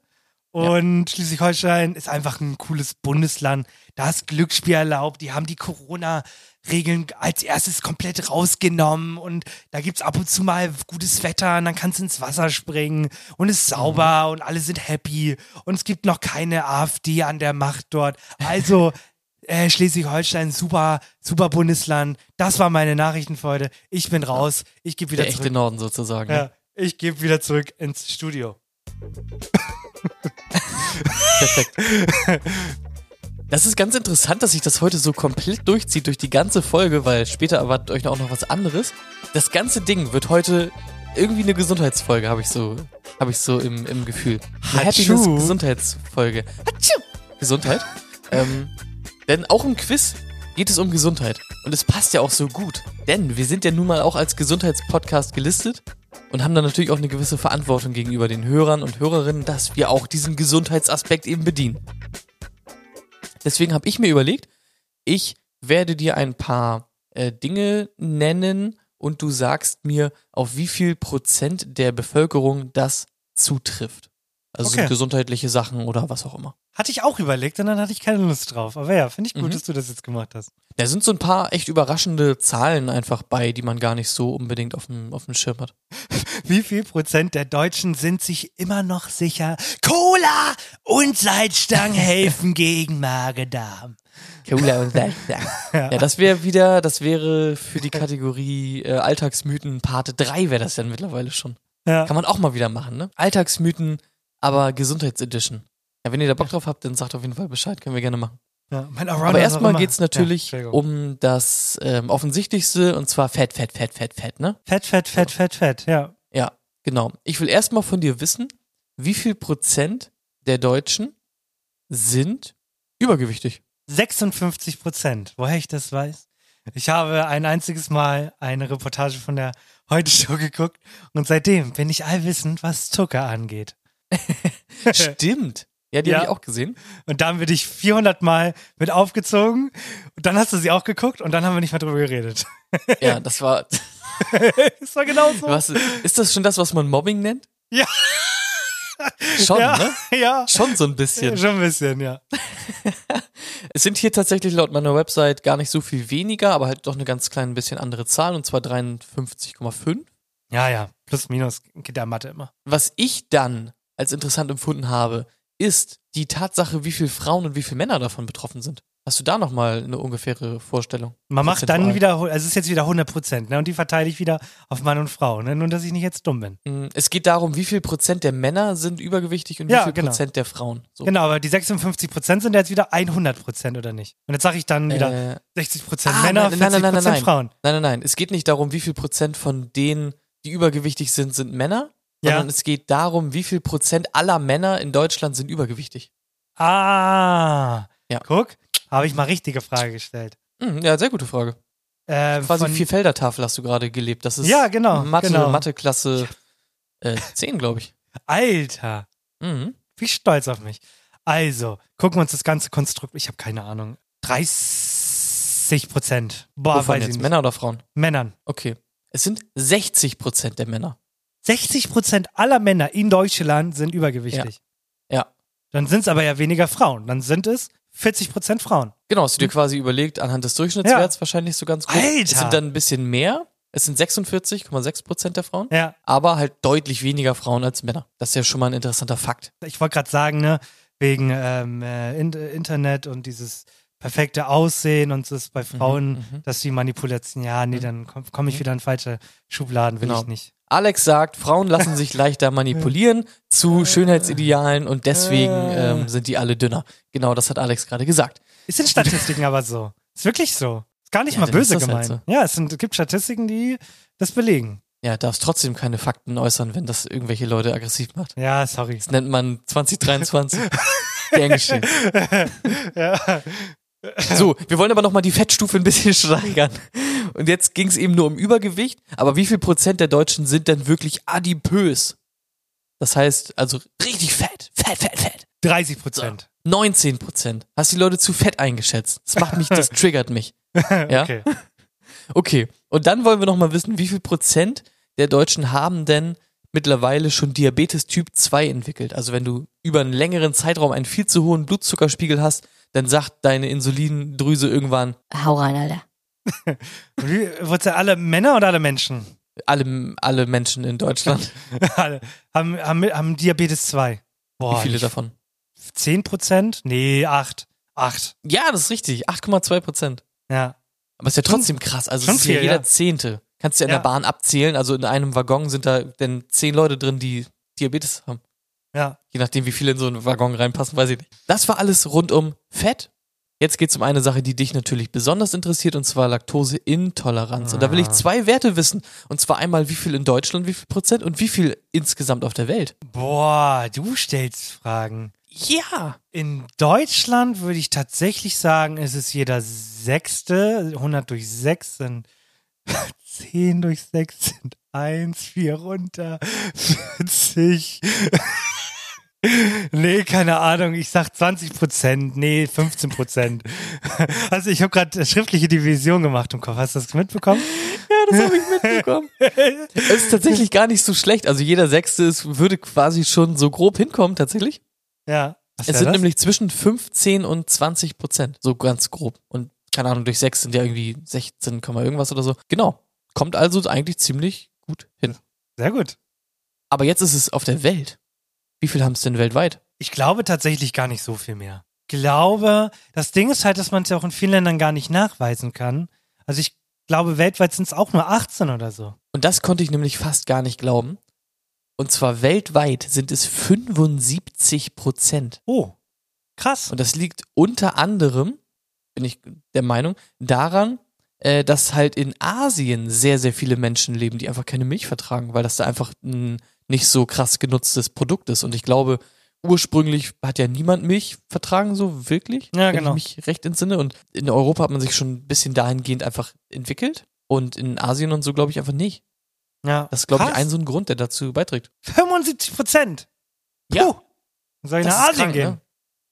Und Schleswig-Holstein ist einfach ein cooles Bundesland. Da ist Glücksspiel erlaubt. Die haben die Corona-Regeln als erstes komplett rausgenommen. Und da gibt's ab und zu mal gutes Wetter und dann kannst du ins Wasser springen. Und es ist sauber und alle sind happy. Und es gibt noch keine AfD an der Macht dort. Also, äh, Schleswig-Holstein, super, super Bundesland. Das war meine Nachrichten für heute. Ich bin raus. Ich gebe wieder Der echte zurück. Norden sozusagen. Ja, ich gebe wieder zurück ins Studio. Perfekt. Das ist ganz interessant, dass sich das heute so komplett durchzieht durch die ganze Folge, weil später erwartet euch auch noch was anderes. Das ganze Ding wird heute irgendwie eine Gesundheitsfolge, habe ich so, habe ich so im, im Gefühl. Eine. Happiness Gesundheitsfolge. Hatschu. Gesundheit. ähm, denn auch im Quiz geht es um Gesundheit. Und es passt ja auch so gut. Denn wir sind ja nun mal auch als Gesundheitspodcast gelistet und haben dann natürlich auch eine gewisse Verantwortung gegenüber den Hörern und Hörerinnen, dass wir auch diesen Gesundheitsaspekt eben bedienen. Deswegen habe ich mir überlegt, ich werde dir ein paar äh, Dinge nennen und du sagst mir, auf wie viel Prozent der Bevölkerung das zutrifft. Also Okay. gesundheitliche Sachen oder was auch immer. Hatte ich auch überlegt und dann hatte ich keine Lust drauf. Aber ja, finde ich gut, Mhm. dass du das jetzt gemacht hast. Da sind so ein paar echt überraschende Zahlen einfach bei, die man gar nicht so unbedingt auf dem, auf dem Schirm hat. Wie viel Prozent der Deutschen sind sich immer noch sicher, Cola und Salzstangen helfen gegen Magen-Darm? Cola und Ja, das wäre wieder, das wäre für die Kategorie äh, Alltagsmythen Part 3 wäre das dann mittlerweile schon. Ja. Kann man auch mal wieder machen, ne? Alltagsmythen, aber Gesundheitsedition. Ja, wenn ihr da Bock drauf habt, dann sagt auf jeden Fall Bescheid, können wir gerne machen. Ja, mein Aber erstmal immer- geht's natürlich Ja, um das ähm, Offensichtlichste und zwar Fett, Fett, Fett, Fett, Fett, ne? Fett, Fett, Fett, Fett, Fett, ja. Ja, genau. Ich will erstmal von dir wissen, wie viel Prozent der Deutschen sind übergewichtig? 56 Prozent. Woher ich das weiß? Ich habe ein einziges Mal eine Reportage von der Heute Show geguckt und seitdem bin ich allwissend, was Zucker angeht. Stimmt. Ja, die Ja. habe ich auch gesehen. Und dann bin ich 400 Mal mit aufgezogen und dann hast du sie auch geguckt und dann haben wir nicht mehr drüber geredet. Ja, das war. das war genau so. Was, ist das schon das, was man Mobbing nennt? Ja. Schon, ja, ne? ja. Schon so ein bisschen. Schon ein bisschen, ja. Es sind hier tatsächlich laut meiner Website gar nicht so viel weniger, aber halt doch eine ganz klein bisschen andere Zahl und zwar 53,5. Ja, ja. Plus, minus geht der Mathe immer. Was ich dann als interessant empfunden habe, ist die Tatsache, wie viele Frauen und wie viele Männer davon betroffen sind. Hast du da nochmal eine ungefähre Vorstellung? Man macht dann wieder, also es ist jetzt wieder 100 Prozent, ne? Und die verteile ich wieder auf Mann und Frau, ne? Nur, dass ich nicht jetzt dumm bin. Mm, Es geht darum, wie viel Prozent der Männer sind übergewichtig und wie Ja, viel genau. Prozent der Frauen. So. Genau, aber die 56 Prozent sind ja jetzt wieder 100 Prozent, oder nicht? Und jetzt sage ich dann wieder Äh, 60 Prozent ah, Männer, nein, 40 nein, nein, Prozent. Frauen. Nein, nein, nein. Es geht nicht darum, wie viel Prozent von denen, die übergewichtig sind, sind Männer, Ja. sondern es geht darum, wie viel Prozent aller Männer in Deutschland sind übergewichtig. Ah. Ja. Guck, habe ich mal richtige Frage gestellt. Hm, ja, sehr gute Frage. Ähm, Quasi von- Vierfelder-Tafel hast du gerade gelebt. Das ist Ja, genau, Mathe, genau. Mathe-Klasse äh, 10, glaube ich. Alter, Mhm. wie stolz auf mich. Also, gucken wir uns das ganze Konstrukt, ich habe keine Ahnung. 30 Prozent. Boah, Wovon weiß jetzt? Männer oder Frauen? Männern. Okay. Es sind 60 Prozent der Männer. 60 Prozent aller Männer in Deutschland sind übergewichtig. Ja. Dann sind es aber ja weniger Frauen. Dann sind es 40 Prozent Frauen. Genau, hast du dir quasi überlegt, anhand des Durchschnittswerts wahrscheinlich so ganz gut. Alter! Es sind dann ein bisschen mehr. Es sind 46,6 Prozent der Frauen. Ja, Aber halt deutlich weniger Frauen als Männer. Das ist ja schon mal ein interessanter Fakt. ich wollte gerade sagen, ne, wegen ähm, äh, In Internet und dieses perfekte Aussehen und das bei Frauen, mhm. dass die Manipulation, ja, nee, dann komme komm ich Mhm. wieder in falsche Schubladen, will Genau. ich nicht. Alex sagt, Frauen lassen sich leichter manipulieren zu Schönheitsidealen und deswegen Äh. ähm, sind die alle dünner. Genau, das hat Alex gerade gesagt. Ist in Statistiken aber so. Ist wirklich so. Ist gar nicht Ja, mal böse ist das halt gemeint. Ja, es, sind, es gibt Statistiken, die das belegen. Ja, darfst trotzdem keine Fakten äußern, wenn das irgendwelche Leute aggressiv macht. Ja, sorry. Das nennt man 2023 gern geschehen. ja. So, wir wollen aber nochmal die Fettstufe ein bisschen steigern. Und jetzt ging es eben nur um Übergewicht, aber wie viel Prozent der Deutschen sind denn wirklich adipös? Das heißt, also richtig fett, fett, fett, fett. 30 Prozent. 19 Prozent. Hast die Leute zu fett eingeschätzt. Das macht mich, das triggert mich. Ja? Okay. Okay. Und dann wollen wir nochmal wissen, wie viel Prozent der Deutschen haben denn mittlerweile schon Diabetes Typ 2 entwickelt? Also wenn du über einen längeren Zeitraum einen viel zu hohen Blutzuckerspiegel hast, dann sagt deine Insulindrüse irgendwann, Hau rein, Alter. Wurd's ja alle Männer oder alle Menschen? alle, alle Menschen in Deutschland, alle haben, haben, haben Diabetes 2. Boah, wie viele nicht davon? 10 Prozent? Nee, 8. 8. Ja, das ist richtig. 8,2 Prozent. Ja. Aber ist ja trotzdem krass. Also es ist ja viel, jeder ja. Zehnte. Kannst du ja in Ja. der Bahn abzählen. Also in einem Waggon sind da denn zehn Leute drin, die Diabetes haben. Ja. Je nachdem, wie viele in so einen Waggon reinpassen, weiß ich nicht. Das war alles rund um Fett. Jetzt geht es um eine Sache, die dich natürlich besonders interessiert, und zwar Laktoseintoleranz. Und da will ich Ah. zwei Werte wissen. Und zwar einmal, wie viel in Deutschland, wie viel Prozent und wie viel insgesamt auf der Welt. Boah, du stellst Fragen. Ja. In Deutschland würde ich tatsächlich sagen, es ist jeder Sechste. 100 durch 6 sind 10 durch 6 sind 1, 4 runter, 40. Nee, keine Ahnung. Ich sag 20 Prozent. Nee, 15 Prozent. Also ich habe gerade schriftliche Division gemacht im Kopf. Hast du das mitbekommen? Ja, das habe ich mitbekommen. Es ist tatsächlich gar nicht so schlecht. Also jeder Sechste ist, würde quasi schon so grob hinkommen, tatsächlich. Ja. Was Es sind das? nämlich zwischen 15 und 20 Prozent. So ganz grob. Und keine Ahnung, durch 6 sind ja irgendwie 16, Komma irgendwas oder so. Genau. Kommt also eigentlich ziemlich gut hin. Sehr gut. Aber jetzt ist es auf der Welt. Wie viel haben es denn weltweit? Ich glaube tatsächlich gar nicht so viel mehr. Glaube, das Ding ist halt, dass man es ja auch in vielen Ländern gar nicht nachweisen kann. Also ich glaube, weltweit sind es auch nur 18 oder so. Und das konnte ich nämlich fast gar nicht glauben. Und zwar weltweit sind es 75 Prozent. Oh. Krass. Und das liegt unter anderem, bin ich der Meinung, daran, äh, dass halt in Asien sehr, sehr viele Menschen leben, die einfach keine Milch vertragen, weil das da einfach ein nicht so krass genutztes Produkt ist. Und ich glaube, ursprünglich hat ja niemand Milch vertragen, so wirklich, Ja, wenn genau. ich mich recht entsinne. Und in Europa hat man sich schon ein bisschen dahingehend einfach entwickelt. Und in Asien und so glaube ich einfach nicht. Ja. Das ist, glaube ich, ein so ein Grund, der dazu beiträgt. 75 Prozent. Ja. Soll ich Das nach Asien krank, gehen? ne?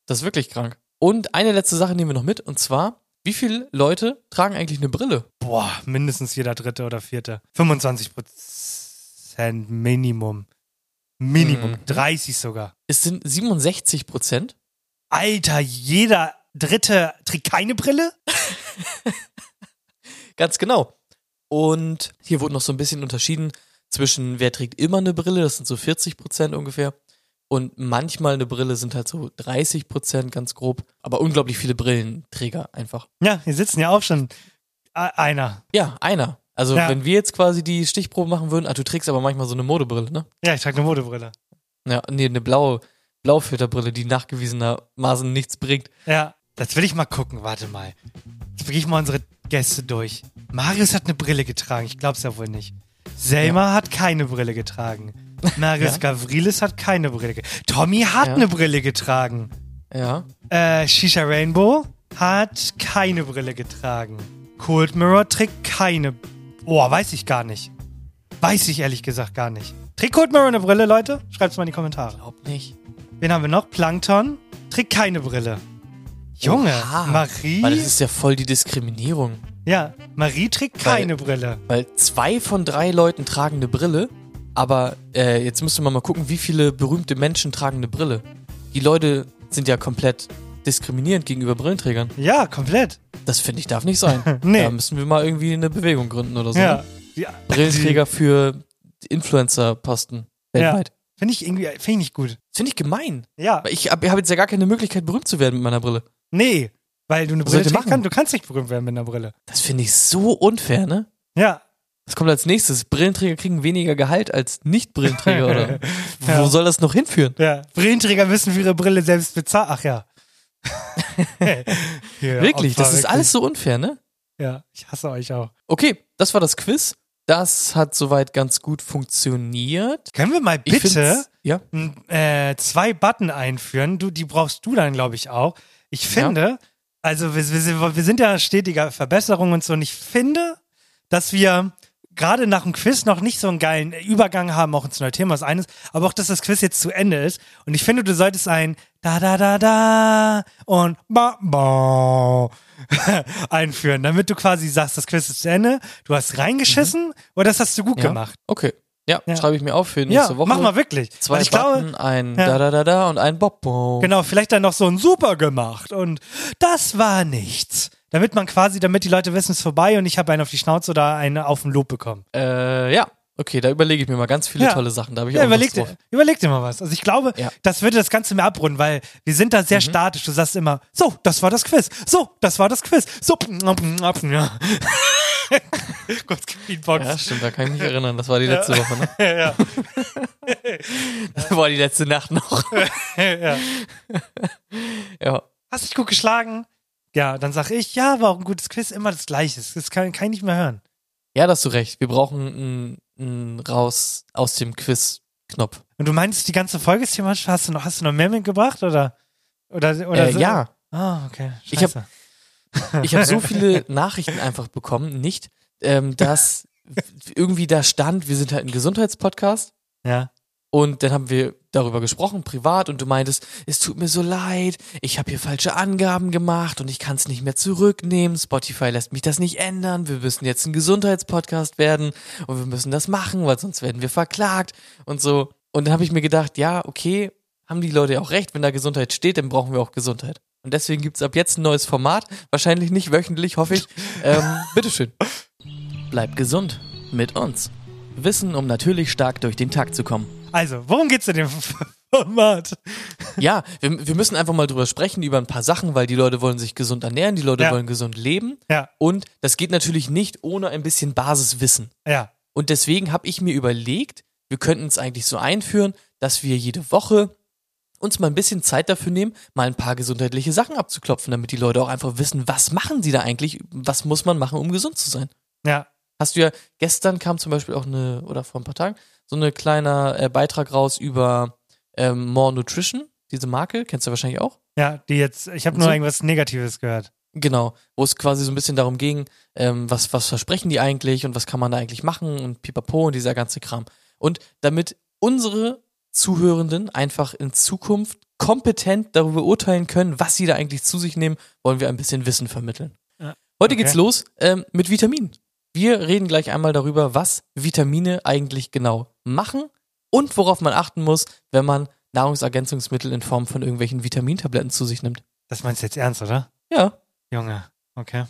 Das ist wirklich krank. Und eine letzte Sache nehmen wir noch mit, und zwar, wie viele Leute tragen eigentlich eine Brille? Boah, mindestens jeder dritte oder vierte. 25 Prozent Minimum. Minimum. Mhm. 30 sogar. Es sind 67 Prozent. Alter, jeder dritte trägt keine Brille? Ganz genau. Und hier wurde noch so ein bisschen unterschieden zwischen, wer trägt immer eine Brille, das sind so 40 Prozent ungefähr. Und manchmal eine Brille sind halt so 30 Prozent, ganz grob. Aber unglaublich viele Brillenträger einfach. Ja, hier sitzen ja auch schon äh, einer. Ja, einer. Also Ja. wenn wir jetzt quasi die Stichprobe machen würden, ah, du trägst aber manchmal so eine Modebrille, ne? Ja, ich trage eine Modebrille. Ja, nee, eine blaue Blaufilterbrille, die nachgewiesenermaßen nichts bringt. Ja, das will ich mal gucken. Warte mal. Jetzt gehe ich mal unsere Gäste durch. Marius hat eine Brille getragen. Ich glaub's ja wohl nicht. Selma hat keine Brille getragen. Marius Ja. Gavrilis hat keine Brille getragen. Tommy hat Ja. eine Brille getragen. Ja. Äh, Shisha Rainbow hat keine Brille getragen. Cold Mirror trägt keine. Boah, weiß ich gar nicht. Weiß ich ehrlich gesagt gar nicht. Trägt Cold Mirror eine Brille, Leute? Schreibt's mal in die Kommentare. Glaub nicht. Wen haben wir noch? Plankton trägt keine Brille. Junge, Oha. Marie. Weil das ist ja voll die Diskriminierung. ja, Marie trägt Weil- keine Brille. Weil zwei von drei Leuten tragen eine Brille, aber äh, jetzt müsste man mal gucken, wie viele berühmte Menschen tragen eine Brille. Die Leute sind ja komplett diskriminierend gegenüber Brillenträgern. Ja, komplett. Das finde ich darf nicht sein. Nee. Da müssen wir mal irgendwie eine Bewegung gründen oder so. Ja. ne? Die, Brillenträger für Influencer-Posten weltweit. Finde ich irgendwie, finde ich nicht gut. Das finde ich gemein. Ja, Weil Ich habe hab jetzt ja gar keine Möglichkeit, berühmt zu werden mit meiner Brille. nee. Weil du eine Was Brille trägst, machen? kann, du kannst nicht berühmt werden mit einer Brille. Das finde ich so unfair, ne? Ja. Was kommt als nächstes? Brillenträger kriegen weniger Gehalt als Nicht-Brillenträger, oder? Wo Ja. soll das noch hinführen? Ja. Brillenträger müssen für ihre Brille selbst bezahlen. Ach ja. Wirklich, das ist alles so unfair, ne? Ja, ich hasse euch auch. Okay, das war das Quiz. Das hat soweit ganz gut funktioniert. Können wir mal bitte Ja. äh, zwei Button einführen? Du, die brauchst du dann, glaube ich, auch. Ich finde, also wir, wir, wir sind ja stetiger Verbesserung und so, und ich finde, dass wir gerade nach dem Quiz noch nicht so einen geilen Übergang haben, auch ins neue Thema, das eines, aber auch, dass das Quiz jetzt zu Ende ist. Und ich finde, du solltest ein da da da da und ba ba einführen, damit du quasi sagst, das Quiz ist zu Ende, du hast reingeschissen oder das hast du gut ja. gemacht. Okay. Ja, Ja. schreibe ich mir auf für nächste Ja, Woche. mach mal wirklich. Zwei Weil ich glaube, Button, ein Ja. da da da da und ein Boppo. Genau, vielleicht dann noch so ein Super gemacht und das war nichts. Damit man quasi, damit die Leute wissen, es ist vorbei und ich habe einen auf die Schnauze oder einen auf den Lob bekommen. Äh, ja. Okay, da überlege ich mir mal ganz viele Ja. tolle Sachen. Da habe ich Ja, auch überleg dir, überleg dir mal was. Also ich glaube, Ja. das würde das Ganze mehr abrunden, weil wir sind da sehr Mhm. statisch. Du sagst immer, so, das war das Quiz. So, das war das Quiz. So, ja. Kurz Beatbox. Ja, stimmt, da kann ich mich erinnern. Das war die letzte Woche, ne? ja. Das war die letzte Nacht noch. ja. ja. Hast dich gut geschlagen? Ja, dann sag ich, ja, war auch ein gutes Quiz, immer das Gleiche. Das kann, kann ich nicht mehr hören. Ja, da hast du recht. Wir brauchen einen raus aus dem Quiz-Knopf. Und du meinst, die ganze Folge ist thematisch, hast du noch, hast du noch mehr mitgebracht oder? Oder, oder Äh, so? ja, Ah, okay. Ich Scheiße. ich habe so viele Nachrichten einfach bekommen, nicht, ähm, dass irgendwie da stand, wir sind halt ein Gesundheitspodcast Ja. Und dann haben wir darüber gesprochen, privat, und du meintest, es tut mir so leid, ich habe hier falsche Angaben gemacht und ich kann es nicht mehr zurücknehmen. Spotify lässt mich das nicht ändern. Wir müssen jetzt ein Gesundheitspodcast werden und wir müssen das machen, weil sonst werden wir verklagt und so. Und dann habe ich mir gedacht, ja, okay, haben die Leute auch recht, wenn da Gesundheit steht, dann brauchen wir auch Gesundheit. Und deswegen gibt's ab jetzt ein neues Format, wahrscheinlich nicht wöchentlich, hoffe ich. Ähm, bitteschön. Bleibt gesund mit uns. Wissen, um natürlich stark durch den Tag zu kommen. Also, worum geht's in dem Format? Ja, wir, wir müssen einfach mal drüber sprechen, über ein paar Sachen, weil die Leute wollen sich gesund ernähren, die Leute Ja. wollen gesund leben. Ja, Und das geht natürlich nicht ohne ein bisschen Basiswissen. ja. Und deswegen habe ich mir überlegt, wir könnten es eigentlich so einführen, dass wir jede Woche uns mal ein bisschen Zeit dafür nehmen, mal ein paar gesundheitliche Sachen abzuklopfen, damit die Leute auch einfach wissen, was machen sie da eigentlich, was muss man machen, um gesund zu sein. Ja. Hast du ja, gestern kam zum Beispiel auch eine, oder vor ein paar Tagen, so eine kleiner äh, Beitrag raus über ähm, More Nutrition, diese Marke, kennst du wahrscheinlich auch. Ja, die jetzt, ich habe nur So. irgendwas Negatives gehört. Genau, wo es quasi so ein bisschen darum ging, ähm, was, was versprechen die eigentlich und was kann man da eigentlich machen und pipapo und dieser ganze Kram. Und damit unsere Zuhörenden einfach in Zukunft kompetent darüber urteilen können, was sie da eigentlich zu sich nehmen, wollen wir ein bisschen Wissen vermitteln. Ja, Heute okay. geht's los ähm, mit Vitaminen. Wir reden gleich einmal darüber, was Vitamine eigentlich genau machen und worauf man achten muss, wenn man Nahrungsergänzungsmittel in Form von irgendwelchen Vitamintabletten zu sich nimmt. Das meinst du jetzt ernst, oder? Ja, Junge. Okay.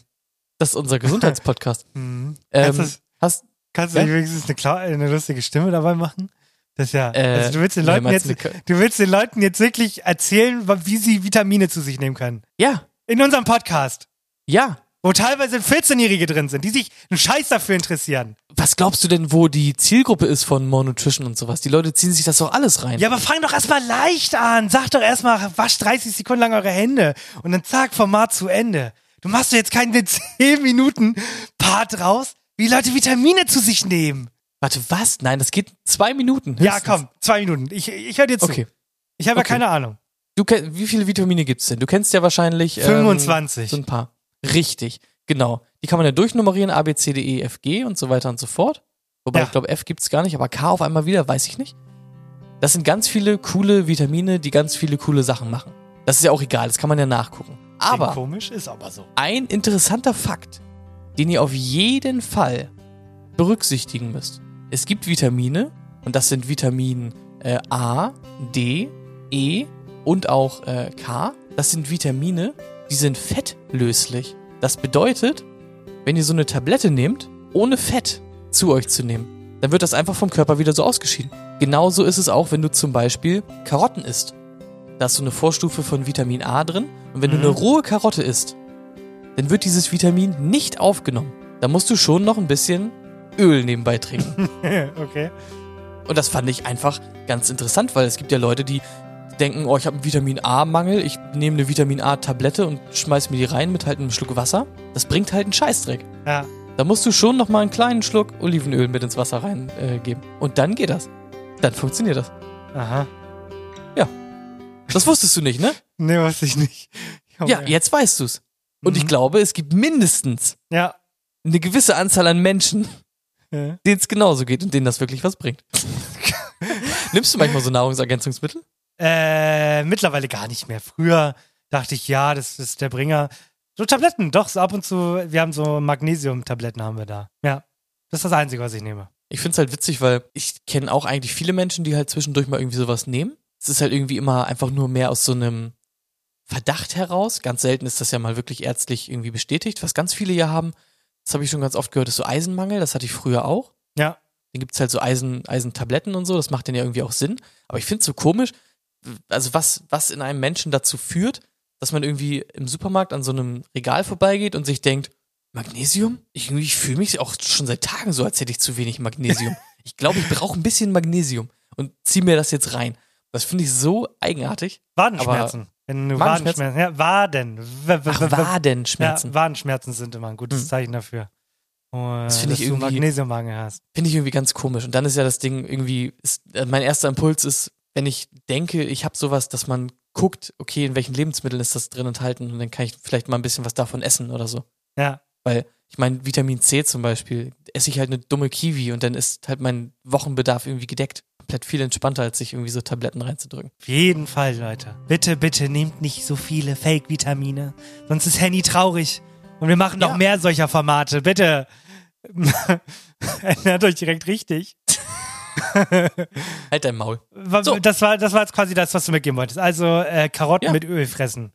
das ist unser Gesundheitspodcast. Mhm. Ähm, kannst du, hast, kannst du ja? nicht wenigstens eine, eine lustige Stimme dabei machen? Das ja, Äh, also du willst den Leuten jetzt, du du willst den Leuten jetzt wirklich erzählen, wie sie Vitamine zu sich nehmen können. ja, In unserem Podcast, ja. Wo teilweise 14-Jährige drin sind, die sich einen Scheiß dafür interessieren. Was glaubst du denn, wo die Zielgruppe ist von More Nutrition und sowas? Die Leute ziehen sich das doch alles rein. Ja, aber fang doch erstmal leicht an. Sag doch erstmal, wascht 30 Sekunden lang eure Hände und dann zack, Format zu Ende. Du machst doch jetzt keinen 10 Minuten Part raus, wie Leute Vitamine zu sich nehmen. Warte, was? Nein, das geht zwei Minuten. Ja, höchstens. komm, zwei Minuten. Ich, ich höre dir zu. Okay. Ich habe ja Okay. keine Ahnung. Du wie viele Vitamine gibt's denn? Du kennst ja wahrscheinlich ähm, 25. so ein paar. Richtig, genau. Die kann man ja durchnummerieren, A, B, C, D, E, F, G und so weiter und so fort. Wobei Ja. ich glaube, F gibt's gar nicht, aber K auf einmal wieder, weiß ich nicht. Das sind ganz viele coole Vitamine, die ganz viele coole Sachen machen. Das ist ja auch egal, das kann man ja nachgucken. Klingt Aber komisch, ist aber so. ein interessanter Fakt, den ihr auf jeden Fall berücksichtigen müsst. Es gibt Vitamine und das sind Vitamin äh, A, D, E und auch äh, K. Das sind Vitamine, die sind fettlöslich. Das bedeutet, wenn ihr so eine Tablette nehmt, ohne Fett zu euch zu nehmen, dann wird das einfach vom Körper wieder so ausgeschieden. Genauso ist es auch, wenn du zum Beispiel Karotten isst. Da hast du eine Vorstufe von Vitamin A drin und wenn Mhm. du eine rohe Karotte isst, dann wird dieses Vitamin nicht aufgenommen. Da musst du schon noch ein bisschen Öl nebenbei trinken. okay. Und das fand ich einfach ganz interessant, weil es gibt ja Leute, die denken, oh, ich habe einen Vitamin A-Mangel, ich nehme eine Vitamin A-Tablette und schmeiß mir die rein mit halt einem Schluck Wasser. Das bringt halt einen Scheißdreck. Ja. Da musst du schon noch mal einen kleinen Schluck Olivenöl mit ins Wasser reingeben. Äh, geben. und dann geht das. Dann funktioniert das. Aha. Das wusstest du nicht, ne? Nee, wusste ich nicht. Junge. Ja, jetzt weißt du's. Und ich Mhm. glaube, es gibt mindestens Ja. eine gewisse Anzahl an Menschen, Ja. denen es genauso geht und denen das wirklich was bringt. Nimmst du manchmal so Nahrungsergänzungsmittel? Äh, mittlerweile gar nicht mehr. Früher dachte ich, ja, das ist der Bringer. So Tabletten, doch, so ab und zu, wir haben so Magnesium-Tabletten haben wir da. Ja. Das ist das Einzige, was ich nehme. Ich find's halt witzig, weil ich kenne auch eigentlich viele Menschen, die halt zwischendurch mal irgendwie sowas nehmen. Es ist halt irgendwie immer einfach nur mehr aus so einem Verdacht heraus. Ganz selten ist das ja mal wirklich ärztlich irgendwie bestätigt. Was ganz viele ja haben, das habe ich schon ganz oft gehört, ist so Eisenmangel. Das hatte ich früher auch. Ja. Dann gibt's halt so Eisen, Eisentabletten und so. Das macht dann ja irgendwie auch Sinn. Aber ich find's so komisch, also was, was in einem Menschen dazu führt, dass man irgendwie im Supermarkt an so einem Regal vorbeigeht und sich denkt, Magnesium? Ich, ich fühle mich auch schon seit Tagen so, als hätte ich zu wenig Magnesium. ich glaube, ich brauche ein bisschen Magnesium und zieh mir das jetzt rein. Das finde ich so eigenartig. Wadenschmerzen. Wenn du Wadenschmerzen? Wadenschmerzen, ja, Waden. W Ach, Wadenschmerzen. Ja, Wadenschmerzen sind immer ein gutes Mhm. Zeichen dafür. Und, Das finde ich irgendwie- Magnesiummangel hast. Finde ich irgendwie ganz komisch. Und dann ist ja das Ding irgendwie, ist, äh, mein erster Impuls ist, wenn ich denke, ich habe sowas, dass man guckt, okay, in welchen Lebensmitteln ist das drin enthalten und dann kann ich vielleicht mal ein bisschen was davon essen oder so. Ja. Weil ich meine, Vitamin C zum Beispiel, esse ich halt eine dumme Kiwi und dann ist halt mein Wochenbedarf irgendwie gedeckt. Komplett viel entspannter, als sich irgendwie so Tabletten reinzudrücken. Auf jeden Fall, Leute. Bitte, bitte nehmt nicht so viele Fake-Vitamine. Sonst ist Henny traurig. Und wir machen noch Ja. mehr solcher Formate. Bitte. Erinnert euch direkt richtig. Halt dein Maul. So. Das, war, das war jetzt quasi das, was du mitgeben wolltest. Also äh, Karotten Ja. mit Öl fressen.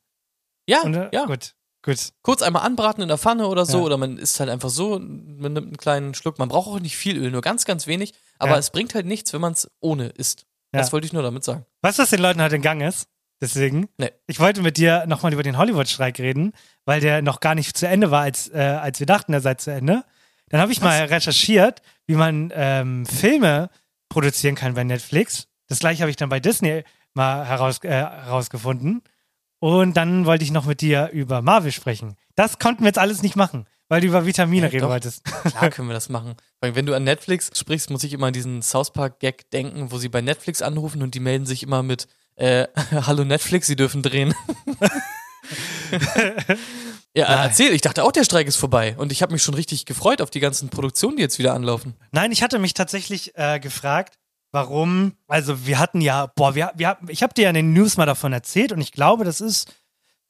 Ja, Und, äh, ja. Gut, gut. Kurz einmal anbraten in der Pfanne oder so, Ja. oder man isst halt einfach so, man nimmt einen kleinen Schluck. Man braucht auch nicht viel Öl, nur ganz, ganz wenig. Aber Ja. es bringt halt nichts, wenn man es ohne isst. Das wollte ich nur damit sagen. Weißt du, was den Leuten heute in Gang ist? Deswegen. Nee. Ich wollte mit dir nochmal über den Hollywood-Streik reden, weil der noch gar nicht zu Ende war, als, äh, als wir dachten, er sei zu Ende. Dann habe ich mal recherchiert, wie man ähm, Filme produzieren kann bei Netflix. Das gleiche habe ich dann bei Disney mal heraus, äh, herausgefunden. Und dann wollte ich noch mit dir über Marvel sprechen. Das konnten wir jetzt alles nicht machen, weil du über Vitamine Ja, reden doch. wolltest. Klar können wir das machen. Wenn du an Netflix sprichst, muss ich immer an diesen South Park-Gag denken, wo sie bei Netflix anrufen und die melden sich immer mit äh, Hallo Netflix, sie dürfen drehen. ja, Nein. erzähl, ich dachte auch, der Streik ist vorbei. Und ich habe mich schon richtig gefreut auf die ganzen Produktionen, die jetzt wieder anlaufen. Nein, ich hatte mich tatsächlich äh, gefragt, warum. Also wir hatten ja, boah, wir, wir, ich habe dir ja in den News mal davon erzählt und ich glaube, das ist,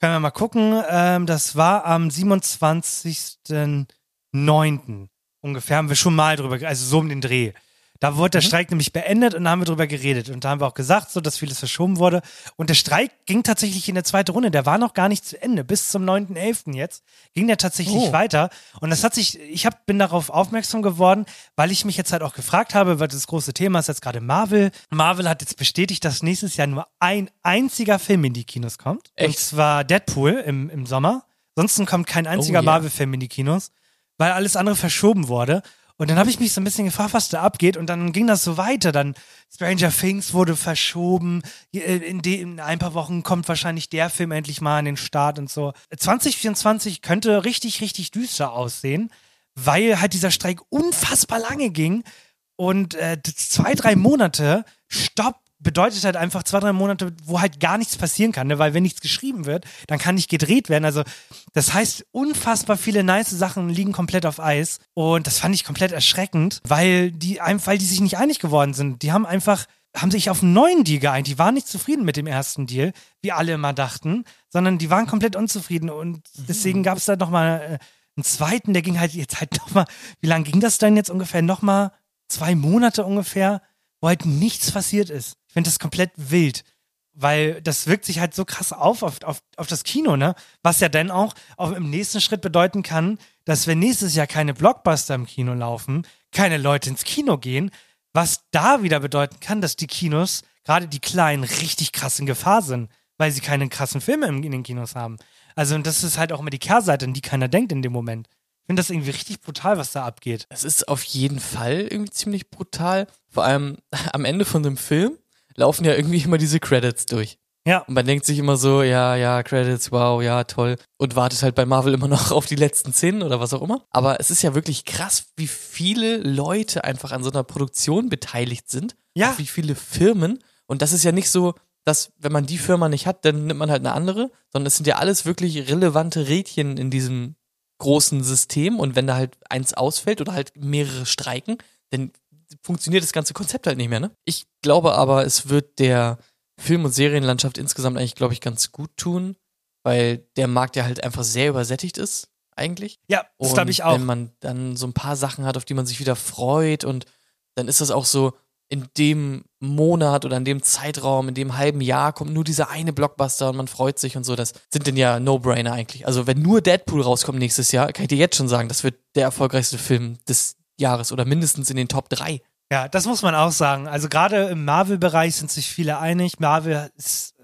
können wir mal gucken, ähm, das war am 27.09. ungefähr, haben wir schon mal drüber, also so um den Dreh. Da wurde der Streik nämlich beendet und da haben wir drüber geredet. Und da haben wir auch gesagt, so, dass vieles verschoben wurde. Und der Streik ging tatsächlich in der zweite Runde. Der war noch gar nicht zu Ende. Bis zum 9.11. jetzt ging der tatsächlich Oh. weiter. Und das hat sich, ich hab, bin darauf aufmerksam geworden, weil ich mich jetzt halt auch gefragt habe, weil das große Thema ist jetzt gerade Marvel. Marvel hat jetzt bestätigt, dass nächstes Jahr nur ein einziger Film in die Kinos kommt. Und Echt? zwar Deadpool im, im Sommer. Ansonsten kommt kein einziger Oh, ja. Marvel-Film in die Kinos, weil alles andere verschoben wurde. Und dann habe ich mich so ein bisschen gefragt, was da abgeht. Und dann ging das so weiter. Dann Stranger Things wurde verschoben. äh, In, in ein paar Wochen kommt wahrscheinlich der Film endlich mal an den Start und so. 2024 könnte richtig, richtig düster aussehen, weil halt dieser Streik unfassbar lange ging. Und äh, zwei, drei Monate Stopp bedeutet halt einfach zwei, drei Monate, wo halt gar nichts passieren kann, ne? weil wenn nichts geschrieben wird, dann kann nicht gedreht werden. Also das heißt, unfassbar viele nice Sachen liegen komplett auf Eis und das fand ich komplett erschreckend, weil die weil die sich nicht einig geworden sind. Die haben einfach haben sich auf einen neuen Deal geeint. Die waren nicht zufrieden mit dem ersten Deal, wie alle immer dachten, sondern die waren komplett unzufrieden und deswegen gab es da nochmal äh, einen zweiten, der ging halt jetzt halt nochmal, wie lange ging das dann jetzt ungefähr? Nochmal zwei Monate ungefähr, wo halt nichts passiert ist. Finde das komplett wild, weil das wirkt sich halt so krass auf, auf, auf, auf das Kino, ne? Was ja dann auch, auch im nächsten Schritt bedeuten kann, dass wenn nächstes Jahr keine Blockbuster im Kino laufen, keine Leute ins Kino gehen, was da wieder bedeuten kann, dass die Kinos, gerade die kleinen, richtig krass in Gefahr sind, weil sie keine krassen Filme in den Kinos haben. Also, und das ist halt auch immer die Kehrseite, an die keiner denkt in dem Moment. Ich finde das irgendwie richtig brutal, was da abgeht. Es ist auf jeden Fall irgendwie ziemlich brutal. Vor allem am Ende von dem Film laufen ja irgendwie immer diese Credits durch. Ja. Und man denkt sich immer so, ja, ja, Credits, wow, ja, toll. Und wartet halt bei Marvel immer noch auf die letzten Szenen oder was auch immer. Aber es ist ja wirklich krass, wie viele Leute einfach an so einer Produktion beteiligt sind. Ja. Wie viele Firmen. Und das ist ja nicht so, dass wenn man die Firma nicht hat, dann nimmt man halt eine andere, sondern es sind ja alles wirklich relevante Rädchen in diesem großen System. Und wenn da halt eins ausfällt oder halt mehrere streiken, dann funktioniert das ganze Konzept halt nicht mehr, ne? Ich glaube aber, es wird der Film- und Serienlandschaft insgesamt eigentlich, glaube ich, ganz gut tun, weil der Markt ja halt einfach sehr übersättigt ist, eigentlich. Ja, das glaube ich auch. Wenn man dann so ein paar Sachen hat, auf die man sich wieder freut und dann ist das auch so, in dem Monat oder in dem Zeitraum, in dem halben Jahr kommt nur dieser eine Blockbuster und man freut sich und so. Das sind denn ja No-Brainer eigentlich. Also wenn nur Deadpool rauskommt nächstes Jahr, kann ich dir jetzt schon sagen, das wird der erfolgreichste Film des Jahres oder mindestens in den Top 3. Ja, das muss man auch sagen. Also gerade im Marvel-Bereich sind sich viele einig. Marvel ist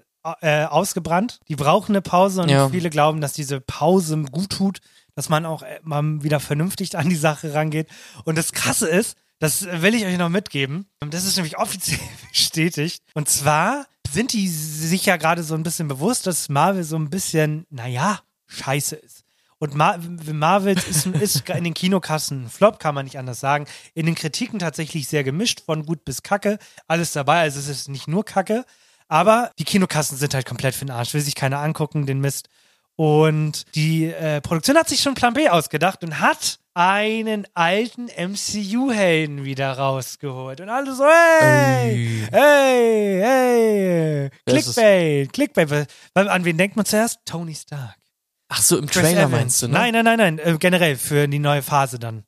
äh, ausgebrannt. Die brauchen eine Pause und Ja. viele glauben, dass diese Pause gut tut, dass man auch äh, mal wieder vernünftig an die Sache rangeht. Und das Krasse ist, das will ich euch noch mitgeben. Das ist nämlich offiziell bestätigt. Und zwar sind die sich ja gerade so ein bisschen bewusst, dass Marvel so ein bisschen, naja, scheiße ist. Und Mar Marvel ist, ist in den Kinokassen ein Flop, kann man nicht anders sagen. In den Kritiken tatsächlich sehr gemischt, von gut bis kacke. Alles dabei, also es ist nicht nur kacke. Aber die Kinokassen sind halt komplett für den Arsch. Will sich keiner angucken, den Mist. Und die äh, Produktion hat sich schon Plan B ausgedacht und hat einen alten MCU-Helden wieder rausgeholt. Und alle so, hey, hey, hey? Clickbait, Clickbait. Weil, an wen denkt man zuerst? Tony Stark. Ach so, im Chris Trailer Evans. meinst du, ne? Nein, nein, nein, nein. Äh, generell für die neue Phase dann.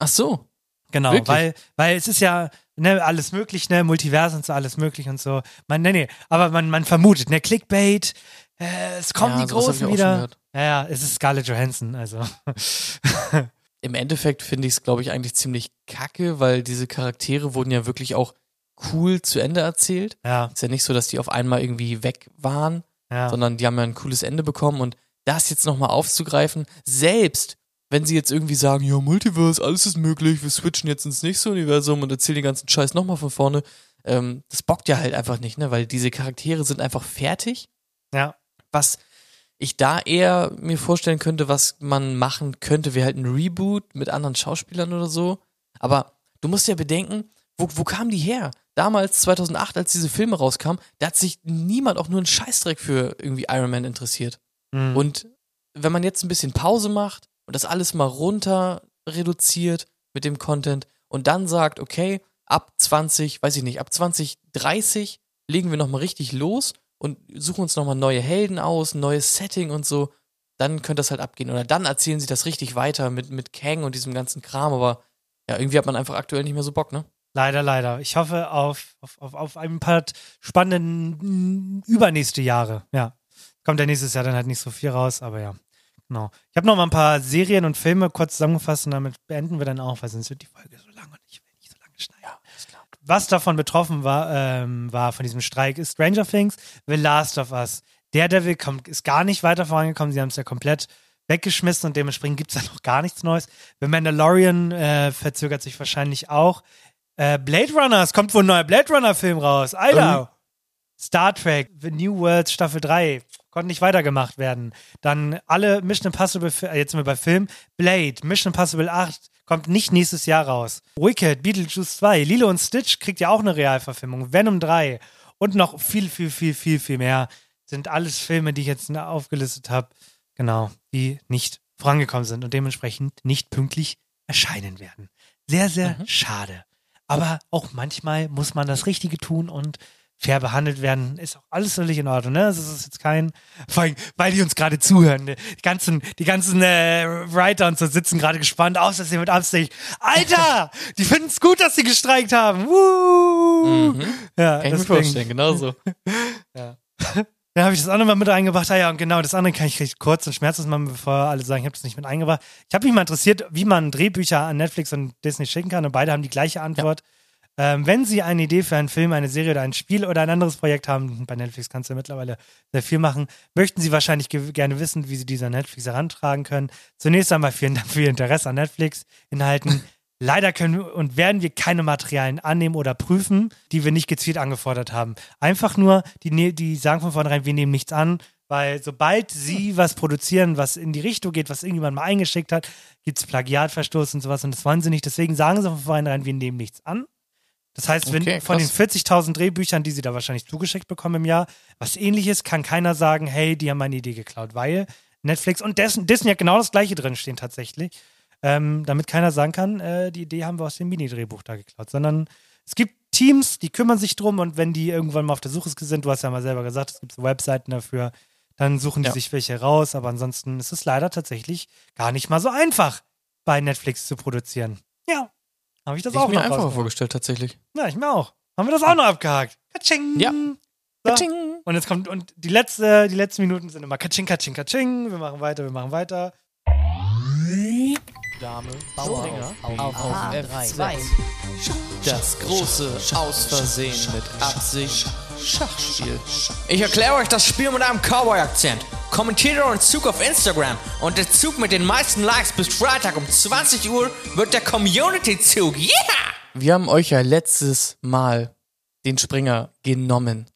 Ach so. Genau, Wirklich? weil, weil es ist ja ne, alles möglich, ne, Multiversen und so, alles möglich und so. Man, nee, nee, aber man, man vermutet, ne, Clickbait, äh, es kommen Ja, die Großen wieder. Ja, ja, es ist Scarlett Johansson, also. Im Endeffekt finde ich es, glaube ich, eigentlich ziemlich kacke, weil diese Charaktere wurden ja wirklich auch cool zu Ende erzählt. ja, Ist ja nicht so, dass die auf einmal irgendwie weg waren, ja. sondern die haben ja ein cooles Ende bekommen und das jetzt nochmal aufzugreifen, selbst wenn sie jetzt irgendwie sagen, ja, Multiverse, alles ist möglich, wir switchen jetzt ins nächste Universum und erzählen den ganzen Scheiß nochmal von vorne, ähm, das bockt ja halt einfach nicht, ne? Weil diese Charaktere sind einfach fertig. Ja. Was ich da eher mir vorstellen könnte, was man machen könnte, wäre halt ein Reboot mit anderen Schauspielern oder so. Aber du musst ja bedenken, wo, wo kamen die her? Damals, 2008, als diese Filme rauskamen, da hat sich niemand auch nur einen Scheißdreck für irgendwie Iron Man interessiert. Mhm. Und wenn man jetzt ein bisschen Pause macht und das alles mal runter reduziert mit dem Content und dann sagt, okay, ab 20, weiß ich nicht, ab 2030 legen wir nochmal richtig los und suchen uns nochmal neue Helden aus, ein neues Setting und so, dann könnte das halt abgehen. Oder dann erzählen sie das richtig weiter mit, mit Kang und diesem ganzen Kram, aber ja, irgendwie hat man einfach aktuell nicht mehr so Bock, ne? Leider, leider. Ich hoffe auf, auf, auf, auf ein paar spannenden mm, übernächste Jahre. Ja. Kommt ja nächstes Jahr dann halt nicht so viel raus, aber ja. Genau. Ich habe noch mal ein paar Serien und Filme kurz zusammengefasst und damit beenden wir dann auch, weil sonst wird die Folge so lang und ich will nicht so lange schneiden. Was davon betroffen war, ähm, war von diesem Streik, ist Stranger Things, The Last of Us. Daredevil kommt, ist gar nicht weiter vorangekommen. Sie haben es ja komplett weggeschmissen und dementsprechend gibt es da noch gar nichts Neues. The Mandalorian äh, verzögert sich wahrscheinlich auch. Äh, Blade Runner, es kommt wohl ein neuer Blade Runner-Film raus. Alter! Star Trek, The New World Staffel 3, konnte nicht weitergemacht werden. Dann alle Mission Impossible, äh, jetzt sind wir bei Film, Blade, Mission Impossible 8, kommt nicht nächstes Jahr raus. Wicked, Beetlejuice 2, Lilo und Stitch kriegt ja auch eine Realverfilmung. Venom 3 und noch viel, viel, viel, viel, viel mehr sind alles Filme, die ich jetzt aufgelistet habe, genau, die nicht vorangekommen sind und dementsprechend nicht pünktlich erscheinen werden. Sehr, sehr Mhm. schade. Aber auch manchmal muss man das Richtige tun und fair behandelt werden, ist auch alles völlig in Ordnung. Ne? Das ist jetzt kein, vor allem, weil die uns gerade zuhören. Ne? Die ganzen, die ganzen äh, Writer und so sitzen gerade gespannt aus, dass sie mit Absicht. Alter, die finden es gut, dass sie gestreikt haben. Woo! Mhm. Ja, Kann ich mir vorstellen, genau so. dann habe ich das andere mal mit eingebracht. Ah ja, und genau, das andere kann ich recht kurz und schmerzlos machen, bevor alle sagen, ich habe das nicht mit eingebracht. Ich habe mich mal interessiert, wie man Drehbücher an Netflix und Disney schicken kann und beide haben die gleiche Antwort. Ähm, wenn Sie eine Idee für einen Film, eine Serie oder ein Spiel oder ein anderes Projekt haben, bei Netflix kannst du ja mittlerweile sehr viel machen, möchten Sie wahrscheinlich ge gerne wissen, wie Sie diese an Netflix herantragen können. Zunächst einmal vielen Dank für Ihr Interesse an Netflix-Inhalten. Leider können und werden wir keine Materialien annehmen oder prüfen, die wir nicht gezielt angefordert haben. Einfach nur, die, ne- die sagen von vornherein, wir nehmen nichts an, weil sobald sie was produzieren, was in die Richtung geht, was irgendjemand mal eingeschickt hat, gibt es Plagiatverstoß und sowas und das wollen sie nicht. Deswegen sagen sie von vornherein, wir nehmen nichts an. Das heißt, wenn Okay, von den krass. 40.000 Drehbüchern, die sie da wahrscheinlich zugeschickt bekommen im Jahr, was ähnliches, kann keiner sagen, hey, die haben meine Idee geklaut, weil Netflix und Disney, Disney hat genau das gleiche drin stehen tatsächlich, ähm, damit keiner sagen kann, äh, die Idee haben wir aus dem Mini-Drehbuch da geklaut, sondern es gibt Teams, die kümmern sich drum und wenn die irgendwann mal auf der Suche sind, du hast ja mal selber gesagt, es gibt so Webseiten dafür, dann suchen die Ja. sich welche raus, aber ansonsten ist es leider tatsächlich gar nicht mal so einfach, bei Netflix zu produzieren. Ja, habe ich das ich auch mir noch einfacher vorgestellt, tatsächlich. Ja, ich mir auch. Haben wir das auch noch abgehakt? Katsching! Ja. So. Katsching. Und jetzt kommt, und die letzte, die letzten Minuten sind immer Katsching, Katsching, Katsching. Wir machen weiter, wir machen weiter. Dame, Bauer auf, auf, auf F2. F2. Das große Aus Versehen mit Absicht Schachspiel. Ich erkläre euch das Spiel mit einem Cowboy-Akzent. Kommentiert euren Zug auf Instagram und der Zug mit den meisten Likes bis Freitag um 20 Uhr wird der Community-Zug. Yeah! Wir haben euch ja letztes Mal den Springer genommen.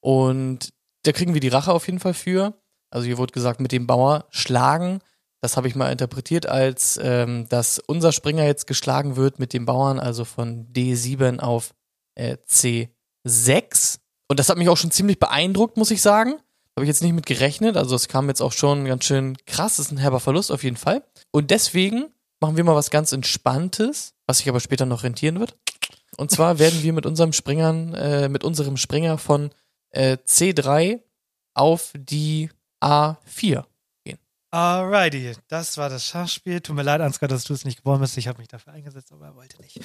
Und da kriegen wir die Rache auf jeden Fall für. Also hier wurde gesagt, mit dem Bauer schlagen. Das habe ich mal interpretiert als, ähm, dass unser Springer jetzt geschlagen wird mit dem Bauern, also von D7 auf äh, C6. Und das hat mich auch schon ziemlich beeindruckt, muss ich sagen. Habe ich jetzt nicht mit gerechnet. Also es kam jetzt auch schon ganz schön krass. Das ist ein herber Verlust auf jeden Fall. Und deswegen machen wir mal was ganz Entspanntes, was sich aber später noch rentieren wird. Und zwar werden wir mit unserem Springern, äh, mit unserem Springer von äh, C3 auf die A4. Alrighty, das war das Schachspiel. Tut mir leid, Ansgar, dass du es nicht geworden bist. Ich habe mich dafür eingesetzt, aber er wollte nicht.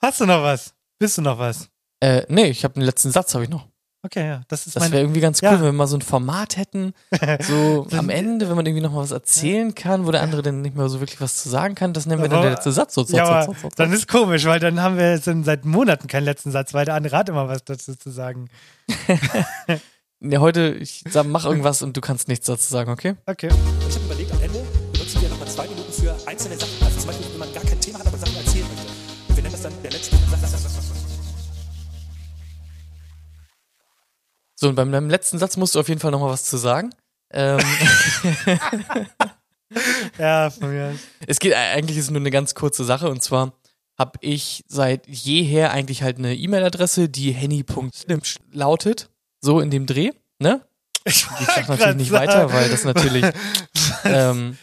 Hast du noch was? Bist du noch was? Äh, nee, ich habe den letzten Satz habe ich noch. Okay, ja, das ist Das wäre irgendwie ganz cool, Ja. wenn wir mal so ein Format hätten, so am Ende, wenn man irgendwie noch mal was erzählen kann, wo der andere dann nicht mehr so wirklich was zu sagen kann, das nennen wir dann Aber- der letzte Satz. So, so, ja, so, so, so, so. dann ist komisch, weil dann haben wir sind seit Monaten keinen letzten Satz, weil der andere hat immer was dazu zu sagen. Ja, heute, ich sag, mach irgendwas und du kannst nichts dazu sagen, okay? Okay. Ich habe überlegt, am Ende benutzen wir nochmal zwei Minuten für einzelne Sachen. So, und beim deinem letzten Satz musst du auf jeden Fall nochmal was zu sagen. Ähm, Ja, von mir. aus. es geht eigentlich ist nur eine ganz kurze Sache und zwar habe ich seit jeher eigentlich halt eine E-Mail-Adresse, die henny.nimsch lautet, so in dem Dreh, ne? Ich Ich sag natürlich nicht weiter, weil das natürlich ähm,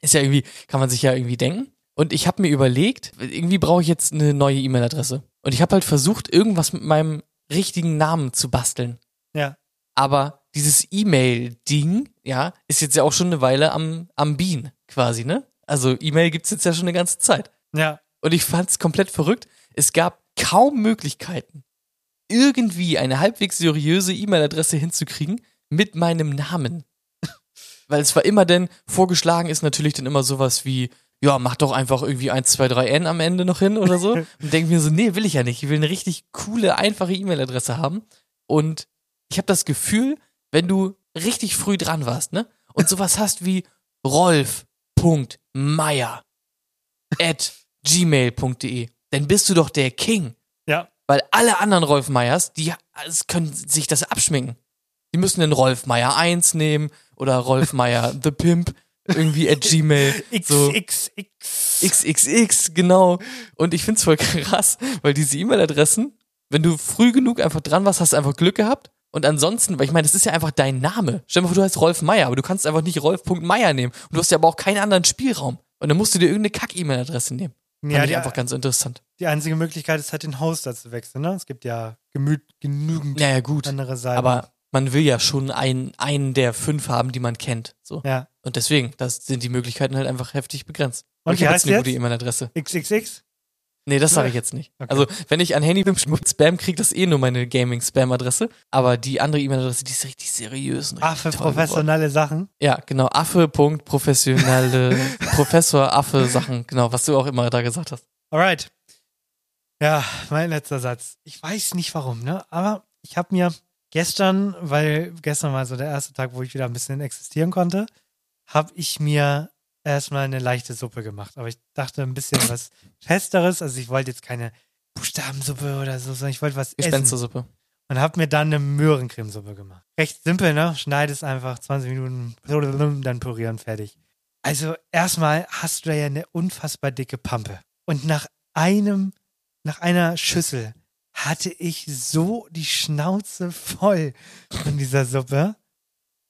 ist ja irgendwie, kann man sich ja irgendwie denken. Und ich habe mir überlegt, irgendwie brauche ich jetzt eine neue E-Mail-Adresse. Und ich habe halt versucht, irgendwas mit meinem richtigen Namen zu basteln. Ja. Aber dieses E-Mail-Ding, ja, ist jetzt ja auch schon eine Weile am, am Bean, quasi, ne? Also E-Mail gibt's jetzt ja schon eine ganze Zeit. Ja. Und ich fand's komplett verrückt. Es gab kaum Möglichkeiten, irgendwie eine halbwegs seriöse E-Mail-Adresse hinzukriegen mit meinem Namen. Weil es war immer denn, vorgeschlagen ist natürlich dann immer sowas wie, ja, mach doch einfach irgendwie 1, 2, 3 N am Ende noch hin oder so. Und denke mir so, nee, will ich ja nicht. Ich will eine richtig coole, einfache E-Mail-Adresse haben. Und ich habe das Gefühl, wenn du richtig früh dran warst, ne? Und sowas hast wie rolf.meier at gmail.de, dann bist du doch der King. Ja. Weil alle anderen Rolf Meyers, die es können sich das abschminken. Die müssen den Rolf Meyer 1 nehmen oder Rolf Meyer the Pimp irgendwie at Gmail. so XXX. XXX, genau. Und ich find's voll krass, weil diese E-Mail-Adressen, wenn du früh genug einfach dran warst, hast du einfach Glück gehabt. Und ansonsten, weil ich meine, das ist ja einfach dein Name. Stell dir mal vor, du heißt Rolf Meier, aber du kannst einfach nicht Rolf.meier nehmen. Und du hast ja aber auch keinen anderen Spielraum. Und dann musst du dir irgendeine Kack-E-Mail-Adresse nehmen. Fand Ja, ich die, einfach ganz interessant. die einzige Möglichkeit ist halt den Hoster zu wechseln, ne? Es gibt ja gemüt, genügend Naja, gut. andere Seiten. Aber man will ja schon einen, einen der fünf haben, die man kennt. So. ja. Und deswegen, das sind die Möglichkeiten halt einfach heftig begrenzt. Und Und ich habe heißt jetzt eine jetzt? gute E-Mail-Adresse. XXX? Nee, das sage ich jetzt nicht. Okay. Also, wenn ich an Handy bin, Spam kriege, das eh nur meine Gaming-Spam-Adresse. Aber die andere E-Mail-Adresse, die ist richtig seriös. Und richtig für toll geworden. professionelle Sachen. Ja, genau. Affe.professionelle Professor Affe Sachen. Genau, was du auch immer da gesagt hast. Alright. Ja, mein letzter Satz. Ich weiß nicht warum, ne? Aber ich habe mir gestern, weil gestern war so der erste Tag, wo ich wieder ein bisschen existieren konnte, habe ich mir erstmal eine leichte Suppe gemacht. Aber ich dachte ein bisschen was Festeres. Also ich wollte jetzt keine Buchstabensuppe oder so, sondern ich wollte was essen. Gespenstersuppe. Und habe mir dann eine Möhrencremesuppe gemacht. Recht simpel, ne? Schneidest einfach 20 Minuten, dann pürieren, fertig. Also erstmal hast du da ja eine unfassbar dicke Pampe. Und nach einem, nach einer Schüssel hatte ich so die Schnauze voll von dieser Suppe,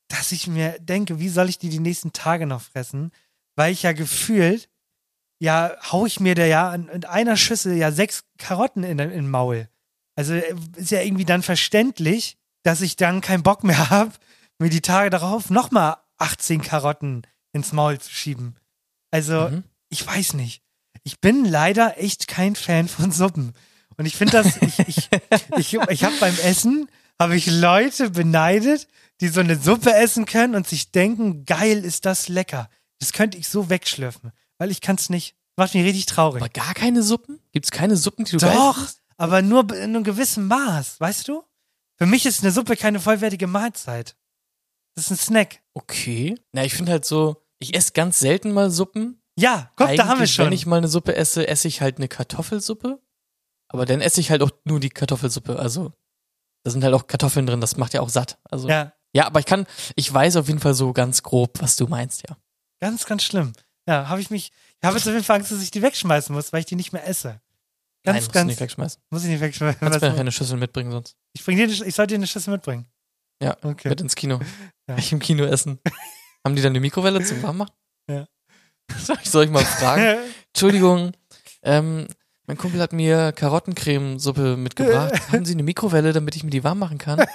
dass ich mir denke, wie soll ich die die nächsten Tage noch fressen? Weil ich ja gefühlt, ja, hau ich mir da ja in, in einer Schüssel ja sechs Karotten in, in den Maul. Also äh, ist ja irgendwie dann verständlich, dass ich dann keinen Bock mehr habe, mir die Tage darauf nochmal 18 Karotten ins Maul zu schieben. Also, Mhm. ich weiß nicht. Ich bin leider echt kein Fan von Suppen. Und ich finde das, ich, ich, ich, ich habe beim Essen, habe ich Leute beneidet, die so eine Suppe essen können und sich denken, geil, ist das lecker. Das könnte ich so wegschlürfen, weil ich kann es nicht. Macht mich richtig traurig. Aber gar keine Suppen? Gibt's keine Suppen, die du geil Doch, findest? aber nur in einem gewissen Maß, weißt du? Für mich ist eine Suppe keine vollwertige Mahlzeit. Das ist ein Snack. Okay. Na, ich finde halt so, ich esse ganz selten mal Suppen. Ja, guck, da haben wir schon. Wenn ich mal eine Suppe esse, esse ich halt eine Kartoffelsuppe. Aber dann esse ich halt auch nur die Kartoffelsuppe. Also, da sind halt auch Kartoffeln drin, das macht ja auch satt. Also, ja. ja, aber ich kann, ich weiß auf jeden Fall so ganz grob, was du meinst, ja. Ganz, ganz schlimm. Ja, habe ich mich, ich habe jetzt auf jeden Fall Angst, dass ich die wegschmeißen muss, weil ich die nicht mehr esse. Ganz, Nein, musst du ganz, nicht wegschmeißen. muss ich nicht wegschmeißen. Kannst mir Was- nachher eine Schüssel mitbringen sonst. ich bring dir, eine- ich soll dir eine Schüssel mitbringen. Ja, Okay. Mit ins Kino. Ja. Ich im Kino essen. Haben die dann eine Mikrowelle zum Warmmachen? Ja. Soll ich, soll ich mal fragen? Entschuldigung, ähm, mein Kumpel hat mir Karottencremesuppe mitgebracht. Haben Sie eine Mikrowelle, damit ich mir die warm machen kann? Einen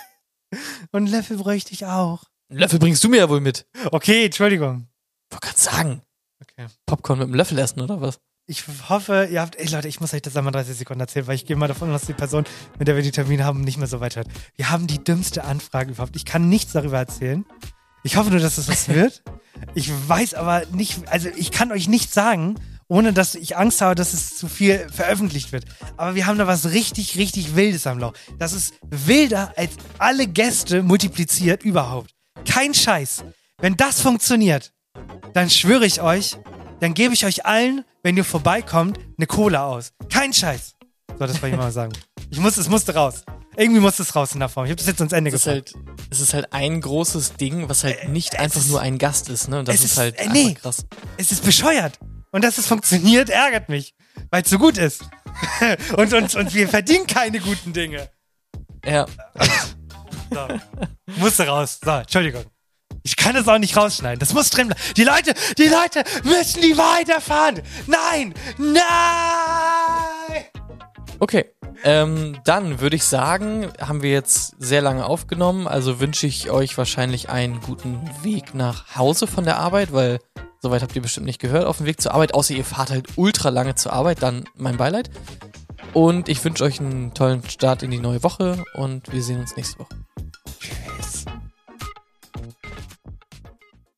Und einen Löffel bräuchte ich auch. Löffel bringst du mir ja wohl mit. Okay, Entschuldigung. Ich wollte gerade sagen, Okay. Popcorn mit einem Löffel essen oder was? Ich hoffe, ihr habt, ey Leute, ich muss euch das einmal 30 Sekunden erzählen, weil ich gehe mal davon aus, dass die Person, mit der wir die Termine haben, nicht mehr so weit hört. Wir haben die dümmste Anfrage überhaupt. Ich kann nichts darüber erzählen. Ich hoffe nur, dass es was wird. Ich weiß aber nicht, also ich kann euch nicht sagen, ohne dass ich Angst habe, dass es zu viel veröffentlicht wird. Aber wir haben da was richtig, richtig Wildes am Lauch. Das ist wilder als alle Gäste multipliziert überhaupt. Kein Scheiß. Wenn das funktioniert, dann schwöre ich euch, dann gebe ich euch allen, wenn ihr vorbeikommt, eine Cola aus. Kein Scheiß. So, das wollte ich mal sagen. Ich muss, es musste raus. Irgendwie musste es raus in der Form. Ich habe das jetzt ans Ende Es ist halt, es ist halt ein großes Ding, was halt nicht Äh, einfach ist- nur ein Gast ist, ne? Und das es ist, ist- halt äh, einfach nee. krass. Es ist bescheuert. Und dass es funktioniert, ärgert mich. Weil es so gut ist. und, und, und wir verdienen keine guten Dinge. Ja, So. Musste raus. So, Entschuldigung. Ich kann das auch nicht rausschneiden. Das muss drin bleiben. Die Leute, die Leute müssen die weiterfahren. Nein! Nein! Okay, ähm, dann würde ich sagen, haben wir jetzt sehr lange aufgenommen, also wünsche ich euch wahrscheinlich einen guten Weg nach Hause von der Arbeit, weil soweit habt ihr bestimmt nicht gehört auf dem Weg zur Arbeit, außer ihr fahrt halt ultra lange zur Arbeit, dann mein Beileid. Und ich wünsche euch einen tollen Start in die neue Woche und wir sehen uns nächste Woche.